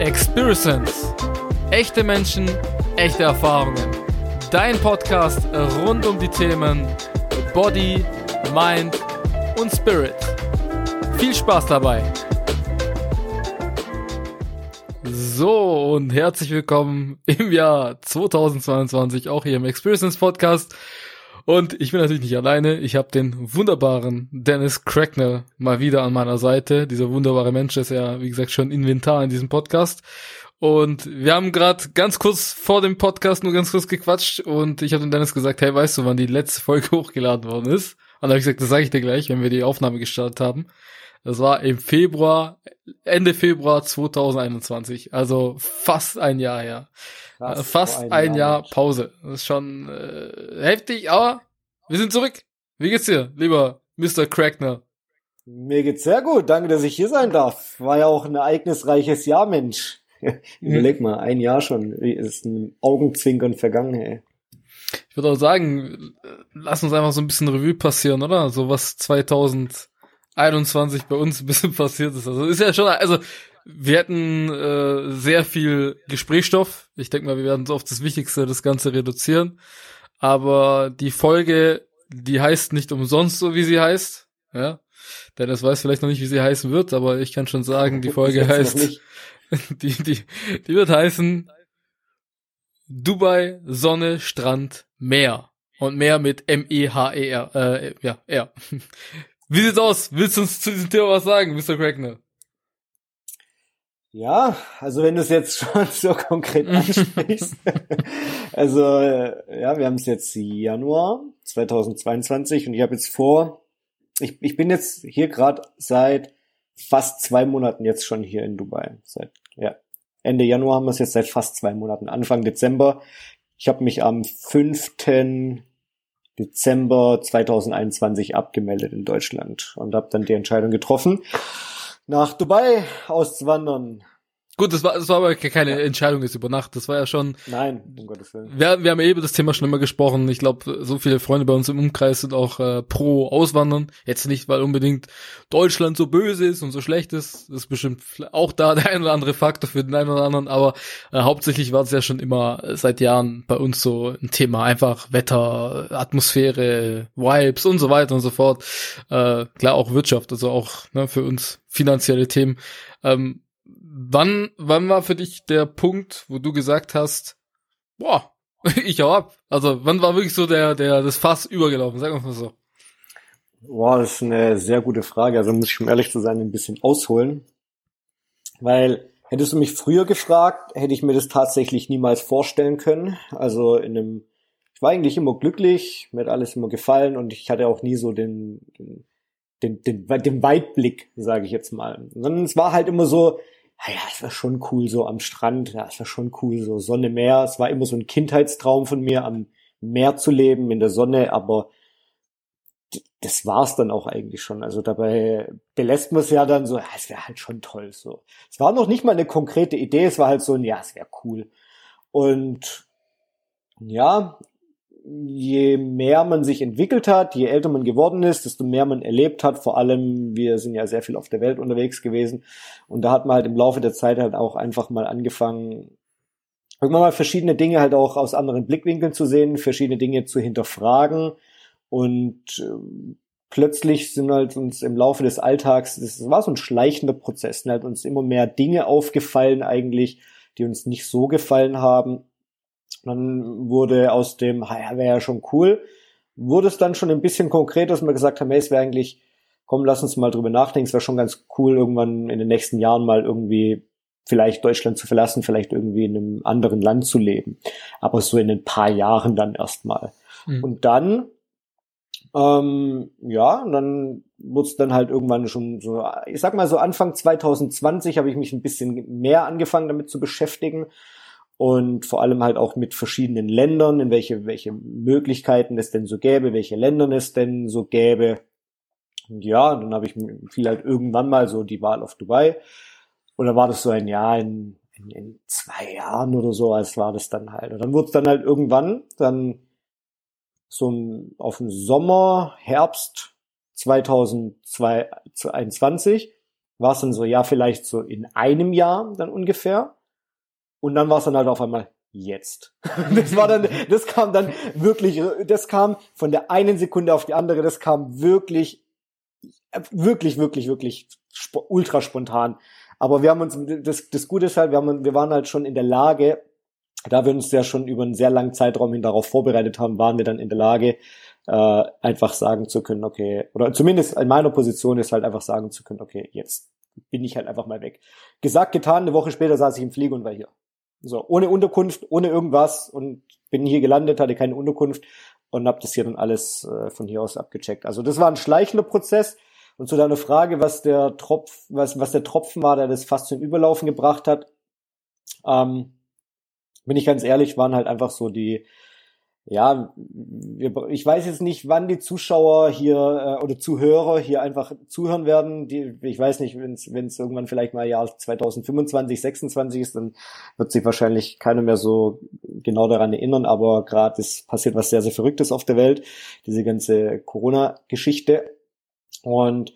Experience. Echte Menschen, echte Erfahrungen. Dein Podcast rund um die Themen Body, Mind und Spirit. Viel Spaß dabei. So und herzlich willkommen im Jahr 2022 auch hier im Experience Podcast. Und ich bin natürlich nicht alleine. Ich habe den wunderbaren Dennis Cracknell mal wieder an meiner Seite. Dieser wunderbare Mensch ist ja, wie gesagt, schon Inventar in diesem Podcast. Und wir haben gerade ganz kurz vor dem Podcast nur ganz kurz gequatscht und ich habe dem Dennis gesagt, hey, weißt du, wann die letzte Folge hochgeladen worden ist? Und dann habe ich gesagt, das sage ich dir gleich, wenn wir die Aufnahme gestartet haben. Das war im Februar, Ende Februar 2021, also fast ein Jahr her. Fast, fast ein, ein, Jahr, Jahr Pause. Das ist schon äh, heftig, aber wir sind zurück. Wie geht's dir, lieber Mr. Crackner? Mir geht's sehr gut. Danke, dass ich hier sein darf. War ja auch ein ereignisreiches Jahr, Mensch. Überleg mal, ein Jahr schon. Ist ein Augenzwinkern vergangen, ey. Ich würde auch sagen, lass uns einfach so ein bisschen Revue passieren, oder? So was 2021 bei uns ein bisschen passiert ist. Also ist ja schon, also wir hätten äh, sehr viel Gesprächsstoff. Ich denke mal, wir werden so auf das Wichtigste das Ganze reduzieren. Aber die Folge, die heißt nicht umsonst so, wie sie heißt. Ja. Denn es weiß vielleicht noch nicht, wie sie heißen wird, aber ich kann schon sagen, die Folge heißt, die, die, die wird heißen Dubai, Sonne, Strand, Meer. Und Meer mit M-E-H-E-R, äh, ja, R. Wie sieht's aus? Willst du uns zu diesem Thema was sagen, Mr. Crackner? Ja, also wenn du es jetzt schon so konkret ansprichst. also äh, ja, wir haben es jetzt Januar 2022 und ich habe jetzt vor, ich, ich bin jetzt hier gerade seit fast zwei Monaten jetzt schon hier in Dubai. Seit ja, Ende Januar haben wir es jetzt seit fast zwei Monaten. Anfang Dezember. Ich habe mich am 5. Dezember 2021 abgemeldet in Deutschland und habe dann die Entscheidung getroffen, nach Dubai auszuwandern. Gut, das war, das war aber keine Entscheidung jetzt über Nacht. Das war ja schon. Nein, um Gottes Willen. Wir, wir haben eben das Thema schon immer gesprochen. Ich glaube, so viele Freunde bei uns im Umkreis sind auch äh, pro Auswandern. Jetzt nicht, weil unbedingt Deutschland so böse ist und so schlecht ist. Das ist bestimmt auch da der ein oder andere Faktor für den einen oder anderen. Aber äh, hauptsächlich war es ja schon immer seit Jahren bei uns so ein Thema. Einfach Wetter, Atmosphäre, Vibes und so weiter und so fort. Äh, klar auch Wirtschaft, also auch ne, für uns finanzielle Themen. Ähm, wann, wann war für dich der Punkt, wo du gesagt hast, boah, ich hau ab? Also, wann war wirklich so der, der, das Fass übergelaufen? Sag mal so. Boah, das ist eine sehr gute Frage. Also muss ich, um ehrlich zu sein, ein bisschen ausholen. Weil, hättest du mich früher gefragt, hätte ich mir das tatsächlich niemals vorstellen können. Also in einem, ich war eigentlich immer glücklich, mir hat alles immer gefallen und ich hatte auch nie so den, den, den, den, den Weitblick, sage ich jetzt mal. Sondern es war halt immer so, ja, es war schon cool so am Strand, ja, es war schon cool so Sonne, Meer. Es war immer so ein Kindheitstraum von mir, am Meer zu leben, in der Sonne, aber das war's dann auch eigentlich schon. Also dabei belässt man es ja dann so, ja, es wäre halt schon toll so. Es war noch nicht mal eine konkrete Idee, es war halt so ein, ja, es wäre cool. Und ja, je mehr man sich entwickelt hat, je älter man geworden ist, desto mehr man erlebt hat. Vor allem, wir sind ja sehr viel auf der Welt unterwegs gewesen. Und da hat man halt im Laufe der Zeit halt auch einfach mal angefangen, irgendwann mal verschiedene Dinge halt auch aus anderen Blickwinkeln zu sehen, verschiedene Dinge zu hinterfragen. Und äh, plötzlich sind halt uns im Laufe des Alltags, das war so ein schleichender Prozess, sind halt uns immer mehr Dinge aufgefallen eigentlich, die uns nicht so gefallen haben dann wurde aus dem, ja, wäre ja schon cool, wurde es dann schon ein bisschen konkret, dass wir gesagt haben, hey, es wäre eigentlich, komm, lass uns mal drüber nachdenken, es wäre schon ganz cool, irgendwann in den nächsten Jahren mal irgendwie vielleicht Deutschland zu verlassen, vielleicht irgendwie in einem anderen Land zu leben. Aber so in ein paar Jahren dann erstmal. Mhm. Und dann, ähm, ja, dann wurde es dann halt irgendwann schon so, ich sag mal so Anfang 2020 habe ich mich ein bisschen mehr angefangen damit zu beschäftigen und vor allem halt auch mit verschiedenen Ländern, in welche, welche Möglichkeiten es denn so gäbe, welche Ländern es denn so gäbe. Und ja, dann habe ich fiel halt irgendwann mal so die Wahl auf Dubai. Und dann war das so ein Jahr in, in, in zwei Jahren oder so, als war das dann halt. Und dann wurde es dann halt irgendwann, dann so auf den Sommer, Herbst 2021, war es dann so, ja, vielleicht so in einem Jahr dann ungefähr. Und dann war es dann halt auf einmal jetzt. Das war dann, das kam dann wirklich, das kam von der einen Sekunde auf die andere, das kam wirklich, wirklich, wirklich, wirklich ultra spontan. Aber wir haben uns, das, das Gute ist halt, wir haben, wir waren halt schon in der Lage, da wir uns ja schon über einen sehr langen Zeitraum hin darauf vorbereitet haben, waren wir dann in der Lage, äh, einfach sagen zu können, okay, oder zumindest in meiner Position ist halt einfach sagen zu können, okay, jetzt bin ich halt einfach mal weg. Gesagt, getan, eine Woche später saß ich im Flieger und war hier. So, ohne Unterkunft, ohne irgendwas und bin hier gelandet, hatte keine Unterkunft und habe das hier dann alles äh, von hier aus abgecheckt. Also das war ein schleichender Prozess. Und zu deiner Frage, was der Tropf, was, was der Tropfen war, der das fast zum Überlaufen gebracht hat, ähm, bin ich ganz ehrlich, waren halt einfach so die, ja, wir, ich weiß jetzt nicht, wann die Zuschauer hier äh, oder Zuhörer hier einfach zuhören werden. Die, ich weiß nicht, wenn es irgendwann vielleicht mal Jahr 2025, 26 ist, dann wird sich wahrscheinlich keiner mehr so genau daran erinnern. Aber gerade es passiert was sehr, sehr Verrücktes auf der Welt, diese ganze Corona-Geschichte. Und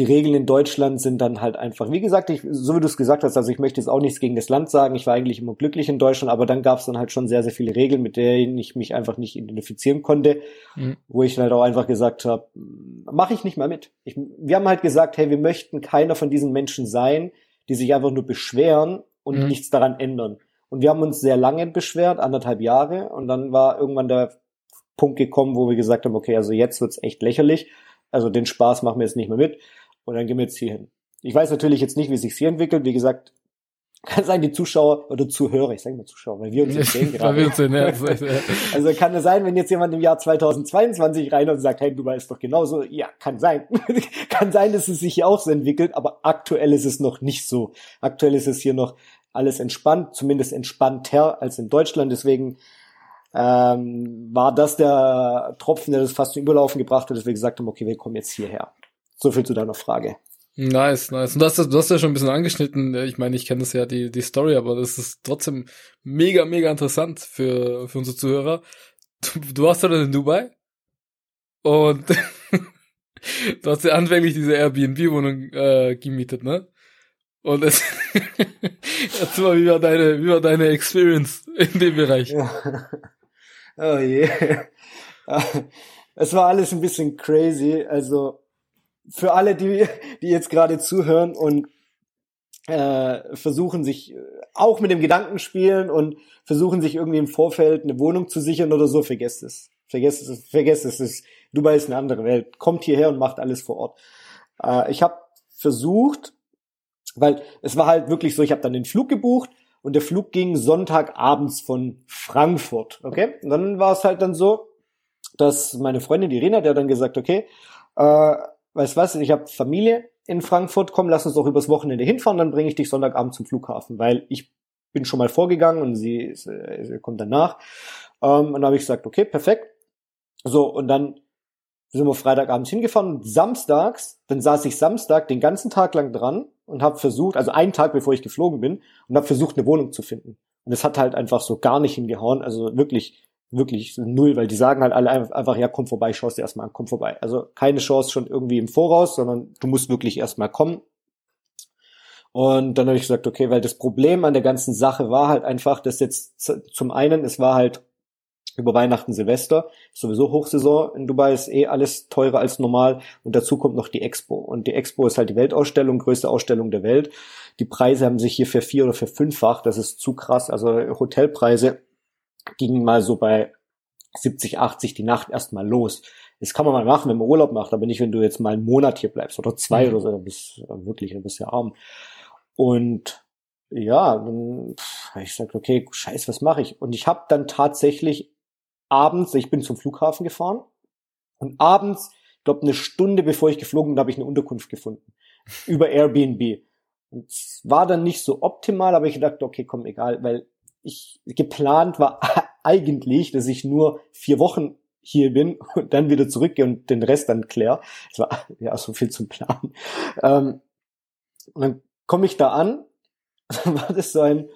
die Regeln in Deutschland sind dann halt einfach, wie gesagt, ich, so wie du es gesagt hast, also ich möchte jetzt auch nichts gegen das Land sagen, ich war eigentlich immer glücklich in Deutschland, aber dann gab es dann halt schon sehr, sehr viele Regeln, mit denen ich mich einfach nicht identifizieren konnte, mhm. wo ich halt auch einfach gesagt habe, mache ich nicht mal mit. Ich, wir haben halt gesagt, hey, wir möchten keiner von diesen Menschen sein, die sich einfach nur beschweren und mhm. nichts daran ändern. Und wir haben uns sehr lange beschwert, anderthalb Jahre, und dann war irgendwann der Punkt gekommen, wo wir gesagt haben, okay, also jetzt wird's echt lächerlich, also den Spaß machen wir jetzt nicht mehr mit. Und dann gehen wir jetzt hier hin. Ich weiß natürlich jetzt nicht, wie sich hier entwickelt. Wie gesagt, kann sein, die Zuschauer oder Zuhörer, ich sage mal Zuschauer, weil wir uns jetzt sehen gerade. wir uns sehen, ja, also kann es sein, wenn jetzt jemand im Jahr 2022 rein und sagt, hey, du weißt doch genauso, ja, kann sein. kann sein, dass es sich hier auch so entwickelt, aber aktuell ist es noch nicht so. Aktuell ist es hier noch alles entspannt, zumindest entspannter als in Deutschland. Deswegen ähm, war das der Tropfen, der das fast zum Überlaufen gebracht hat, dass wir gesagt haben, okay, wir kommen jetzt hierher. So viel zu deiner Frage. Nice, nice. Und du hast, du hast ja schon ein bisschen angeschnitten. Ich meine, ich kenne das ja, die, die Story, aber das ist trotzdem mega, mega interessant für, für unsere Zuhörer. Du, du warst ja dann in Dubai und du hast ja anfänglich diese Airbnb-Wohnung äh, gemietet, ne? Und es erzähl mal, wie war deine, wie war deine Experience in dem Bereich? Oh je. Es war alles ein bisschen crazy. Also für alle, die, die jetzt gerade zuhören und äh, versuchen sich äh, auch mit dem Gedanken spielen und versuchen sich irgendwie im Vorfeld eine Wohnung zu sichern oder so, vergesst es. Vergesst es, vergesst es. es Dubai ist eine andere Welt. Kommt hierher und macht alles vor Ort. Äh, ich habe versucht, weil es war halt wirklich so, ich habe dann den Flug gebucht und der Flug ging Sonntagabends von Frankfurt. Okay? Und dann war es halt dann so, dass meine Freundin, die Rena, der hat dann gesagt, okay, äh, weißt was, ich habe Familie in Frankfurt, komm, lass uns doch übers Wochenende hinfahren, dann bringe ich dich Sonntagabend zum Flughafen, weil ich bin schon mal vorgegangen und sie, sie kommt danach. Ähm, und dann habe ich gesagt, okay, perfekt. So, und dann sind wir Freitagabends hingefahren, samstags, dann saß ich Samstag den ganzen Tag lang dran und habe versucht, also einen Tag bevor ich geflogen bin, und habe versucht, eine Wohnung zu finden. Und es hat halt einfach so gar nicht hingehauen, also wirklich wirklich null, weil die sagen halt alle einfach, ja, komm vorbei, schaust dir erstmal an, komm vorbei. Also keine Chance schon irgendwie im Voraus, sondern du musst wirklich erstmal kommen. Und dann habe ich gesagt, okay, weil das Problem an der ganzen Sache war halt einfach, dass jetzt zum einen, es war halt über Weihnachten, Silvester, sowieso Hochsaison in Dubai ist eh alles teurer als normal und dazu kommt noch die Expo und die Expo ist halt die Weltausstellung, größte Ausstellung der Welt. Die Preise haben sich hier für vier oder für fünffach, das ist zu krass, also Hotelpreise ging mal so bei 70, 80 die Nacht erstmal los. Das kann man mal machen, wenn man Urlaub macht, aber nicht, wenn du jetzt mal einen Monat hier bleibst oder zwei mhm. oder so, dann bist du wirklich ein bisschen arm. Und ja, dann habe ich gesagt, okay, scheiß, was mache ich? Und ich habe dann tatsächlich abends, ich bin zum Flughafen gefahren und abends, ich glaube eine Stunde bevor ich geflogen bin, habe ich eine Unterkunft gefunden über Airbnb. Und es war dann nicht so optimal, aber ich dachte, okay, komm, egal, weil ich geplant war eigentlich, dass ich nur vier Wochen hier bin und dann wieder zurückgehe und den Rest dann klär. Es war ja so viel zum Planen. Ähm, und dann komme ich da an, dann war das so ein,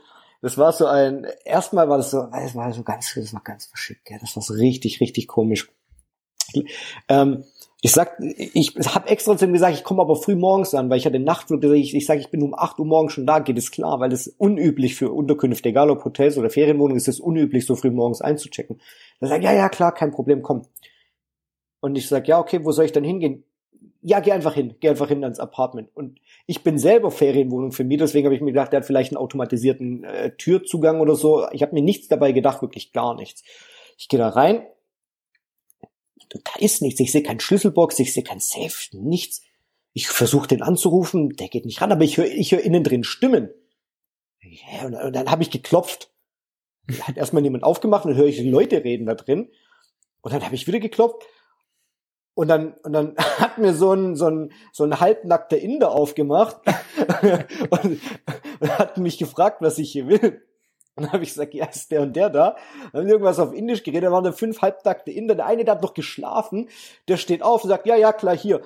das war so ein, erstmal war das so, das war so ganz, das war ganz verschickt, ja, das war so richtig, richtig komisch. Ähm, ich sag, ich habe extra zu ihm gesagt, ich komme aber früh morgens an, weil ich hatte Nachtflug. Ich, ich sage, ich bin um 8 Uhr morgens schon da, geht es klar, weil es unüblich für Unterkünfte, egal ob Hotels oder Ferienwohnungen, ist es unüblich, so früh morgens einzuchecken. Er sagt, ja, ja, klar, kein Problem, komm. Und ich sag, ja, okay, wo soll ich dann hingehen? Ja, geh einfach hin, geh einfach hin ans Apartment. Und ich bin selber Ferienwohnung für mich, deswegen habe ich mir gedacht, der hat vielleicht einen automatisierten äh, Türzugang oder so. Ich habe mir nichts dabei gedacht, wirklich gar nichts. Ich gehe da rein, da ist nichts. Ich sehe kein Schlüsselbox, ich sehe kein Safe, nichts. Ich versuche den anzurufen, der geht nicht ran, aber ich höre ich hör innen drin Stimmen. Ja, und, und dann habe ich geklopft. Hat erstmal niemand aufgemacht und höre ich Leute reden da drin. Und dann habe ich wieder geklopft. Und dann, und dann hat mir so ein, so ein, so ein halbnackter Inder aufgemacht und, und hat mich gefragt, was ich hier will. Und dann habe ich gesagt, ja, ist der und der da. Dann haben irgendwas auf Indisch geredet, da waren da fünf halbnackte Inder. Der eine, der hat noch geschlafen, der steht auf und sagt, ja, ja, klar, hier.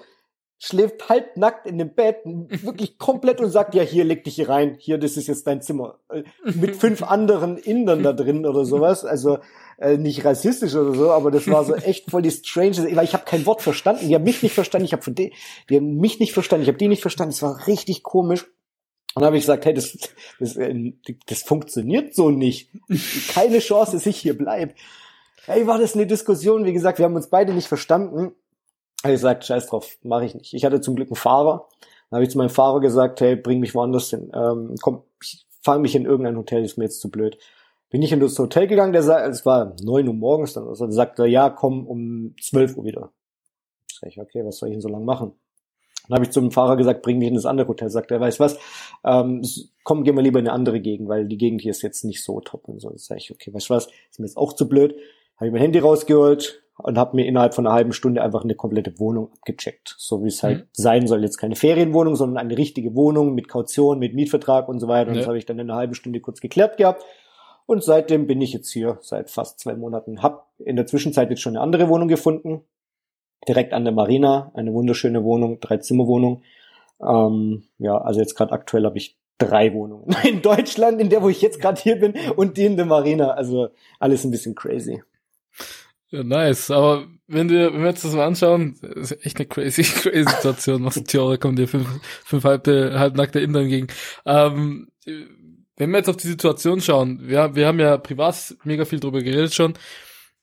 Schläft halbnackt in dem Bett, wirklich komplett und sagt, ja, hier, leg dich hier rein. Hier, das ist jetzt dein Zimmer. Mit fünf anderen Indern da drin oder sowas. Also äh, nicht rassistisch oder so, aber das war so echt voll die strange, weil ich habe kein Wort verstanden. Die haben mich nicht verstanden, ich habe von denen, die haben mich nicht verstanden, ich habe die nicht verstanden. Es war richtig komisch. Dann habe ich gesagt, hey, das, das, äh, das funktioniert so nicht. Keine Chance, dass ich hier bleib. Hey, war das eine Diskussion? Wie gesagt, wir haben uns beide nicht verstanden. Habe ich gesagt, scheiß drauf, mache ich nicht. Ich hatte zum Glück einen Fahrer. Dann habe ich zu meinem Fahrer gesagt, hey, bring mich woanders hin. Ähm, komm, ich fahre mich in irgendein Hotel, ist mir jetzt zu blöd. Bin ich in das Hotel gegangen, der sagt, es war neun Uhr morgens, dann also sagt er, ja, komm um zwölf Uhr wieder. Sag ich, okay, was soll ich denn so lange machen? Dann habe ich zum Fahrer gesagt, bring mich in das andere Hotel. Sagt er, weiß was, ähm, komm, gehen wir lieber in eine andere Gegend, weil die Gegend hier ist jetzt nicht so top und so. Sage ich, okay, weißt du was, ist mir jetzt auch zu blöd. Habe ich mein Handy rausgeholt und habe mir innerhalb von einer halben Stunde einfach eine komplette Wohnung abgecheckt. So wie es halt mhm. sein soll. Jetzt keine Ferienwohnung, sondern eine richtige Wohnung mit Kaution, mit Mietvertrag und so weiter. Und ja. das habe ich dann in einer halben Stunde kurz geklärt gehabt. Und seitdem bin ich jetzt hier seit fast zwei Monaten. Hab in der Zwischenzeit jetzt schon eine andere Wohnung gefunden. Direkt an der Marina. Eine wunderschöne Wohnung, drei Zimmerwohnung. Ähm, ja, also jetzt gerade aktuell habe ich drei Wohnungen in Deutschland, in der wo ich jetzt gerade hier bin und die in der Marina. Also alles ein bisschen crazy. Ja, nice. Aber wenn wir, wenn wir jetzt das mal anschauen, ist echt eine crazy, crazy Situation. Was Theorie kommen dir fünf, fünf halbte, halbnackte Inder entgegen. Ähm, wenn wir jetzt auf die Situation schauen, wir, wir haben ja privat mega viel drüber geredet schon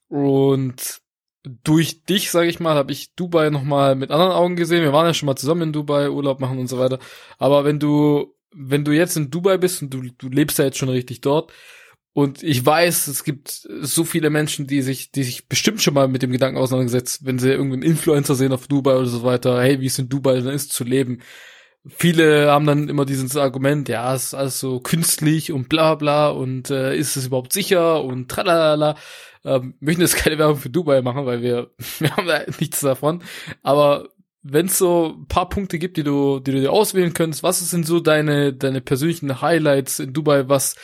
und durch dich, sage ich mal, habe ich Dubai nochmal mit anderen Augen gesehen. Wir waren ja schon mal zusammen in Dubai, Urlaub machen und so weiter. Aber wenn du, wenn du jetzt in Dubai bist und du, du lebst ja jetzt schon richtig dort und ich weiß, es gibt so viele Menschen, die sich, die sich bestimmt schon mal mit dem Gedanken auseinandergesetzt, wenn sie irgendeinen Influencer sehen auf Dubai oder so weiter, hey, wie es in Dubai dann ist zu leben viele haben dann immer dieses Argument, ja, es ist alles so künstlich und bla bla und äh, ist es überhaupt sicher und tralala. Ähm, möchten jetzt keine Werbung für Dubai machen, weil wir, wir haben da nichts davon. Aber wenn es so ein paar Punkte gibt, die du, die du dir auswählen könntest, was sind so deine, deine persönlichen Highlights in Dubai, was,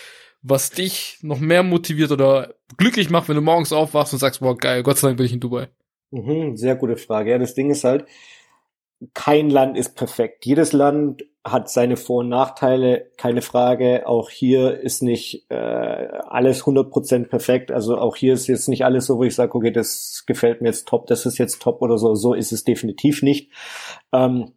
was dich noch mehr motiviert oder glücklich macht, wenn du morgens aufwachst und sagst, boah, geil, Gott sei Dank bin ich in Dubai? Mhm, sehr gute Frage. Ja, das Ding ist halt, kein Land ist perfekt. Jedes Land hat seine Vor- und Nachteile, keine Frage. Auch hier ist nicht äh, alles 100% perfekt. Also auch hier ist jetzt nicht alles so, wo ich sage, okay, das gefällt mir jetzt top, das ist jetzt top oder so. So ist es definitiv nicht. Ähm,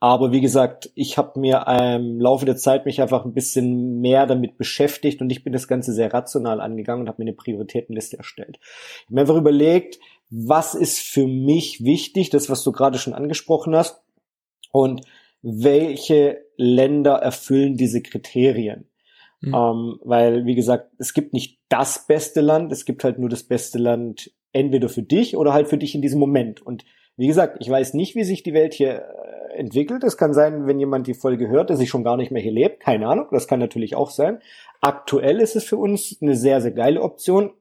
aber wie gesagt, ich habe mir im Laufe der Zeit mich einfach ein bisschen mehr damit beschäftigt und ich bin das Ganze sehr rational angegangen und habe mir eine Prioritätenliste erstellt. Ich habe mir einfach überlegt, was ist für mich wichtig, das, was du gerade schon angesprochen hast, und welche Länder erfüllen diese Kriterien. Mhm. Ähm, weil, wie gesagt, es gibt nicht das beste Land, es gibt halt nur das beste Land entweder für dich oder halt für dich in diesem Moment. Und wie gesagt, ich weiß nicht, wie sich die Welt hier äh, entwickelt. Es kann sein, wenn jemand die Folge hört, dass ich schon gar nicht mehr hier lebt. Keine Ahnung, das kann natürlich auch sein. Aktuell ist es für uns eine sehr, sehr geile Option,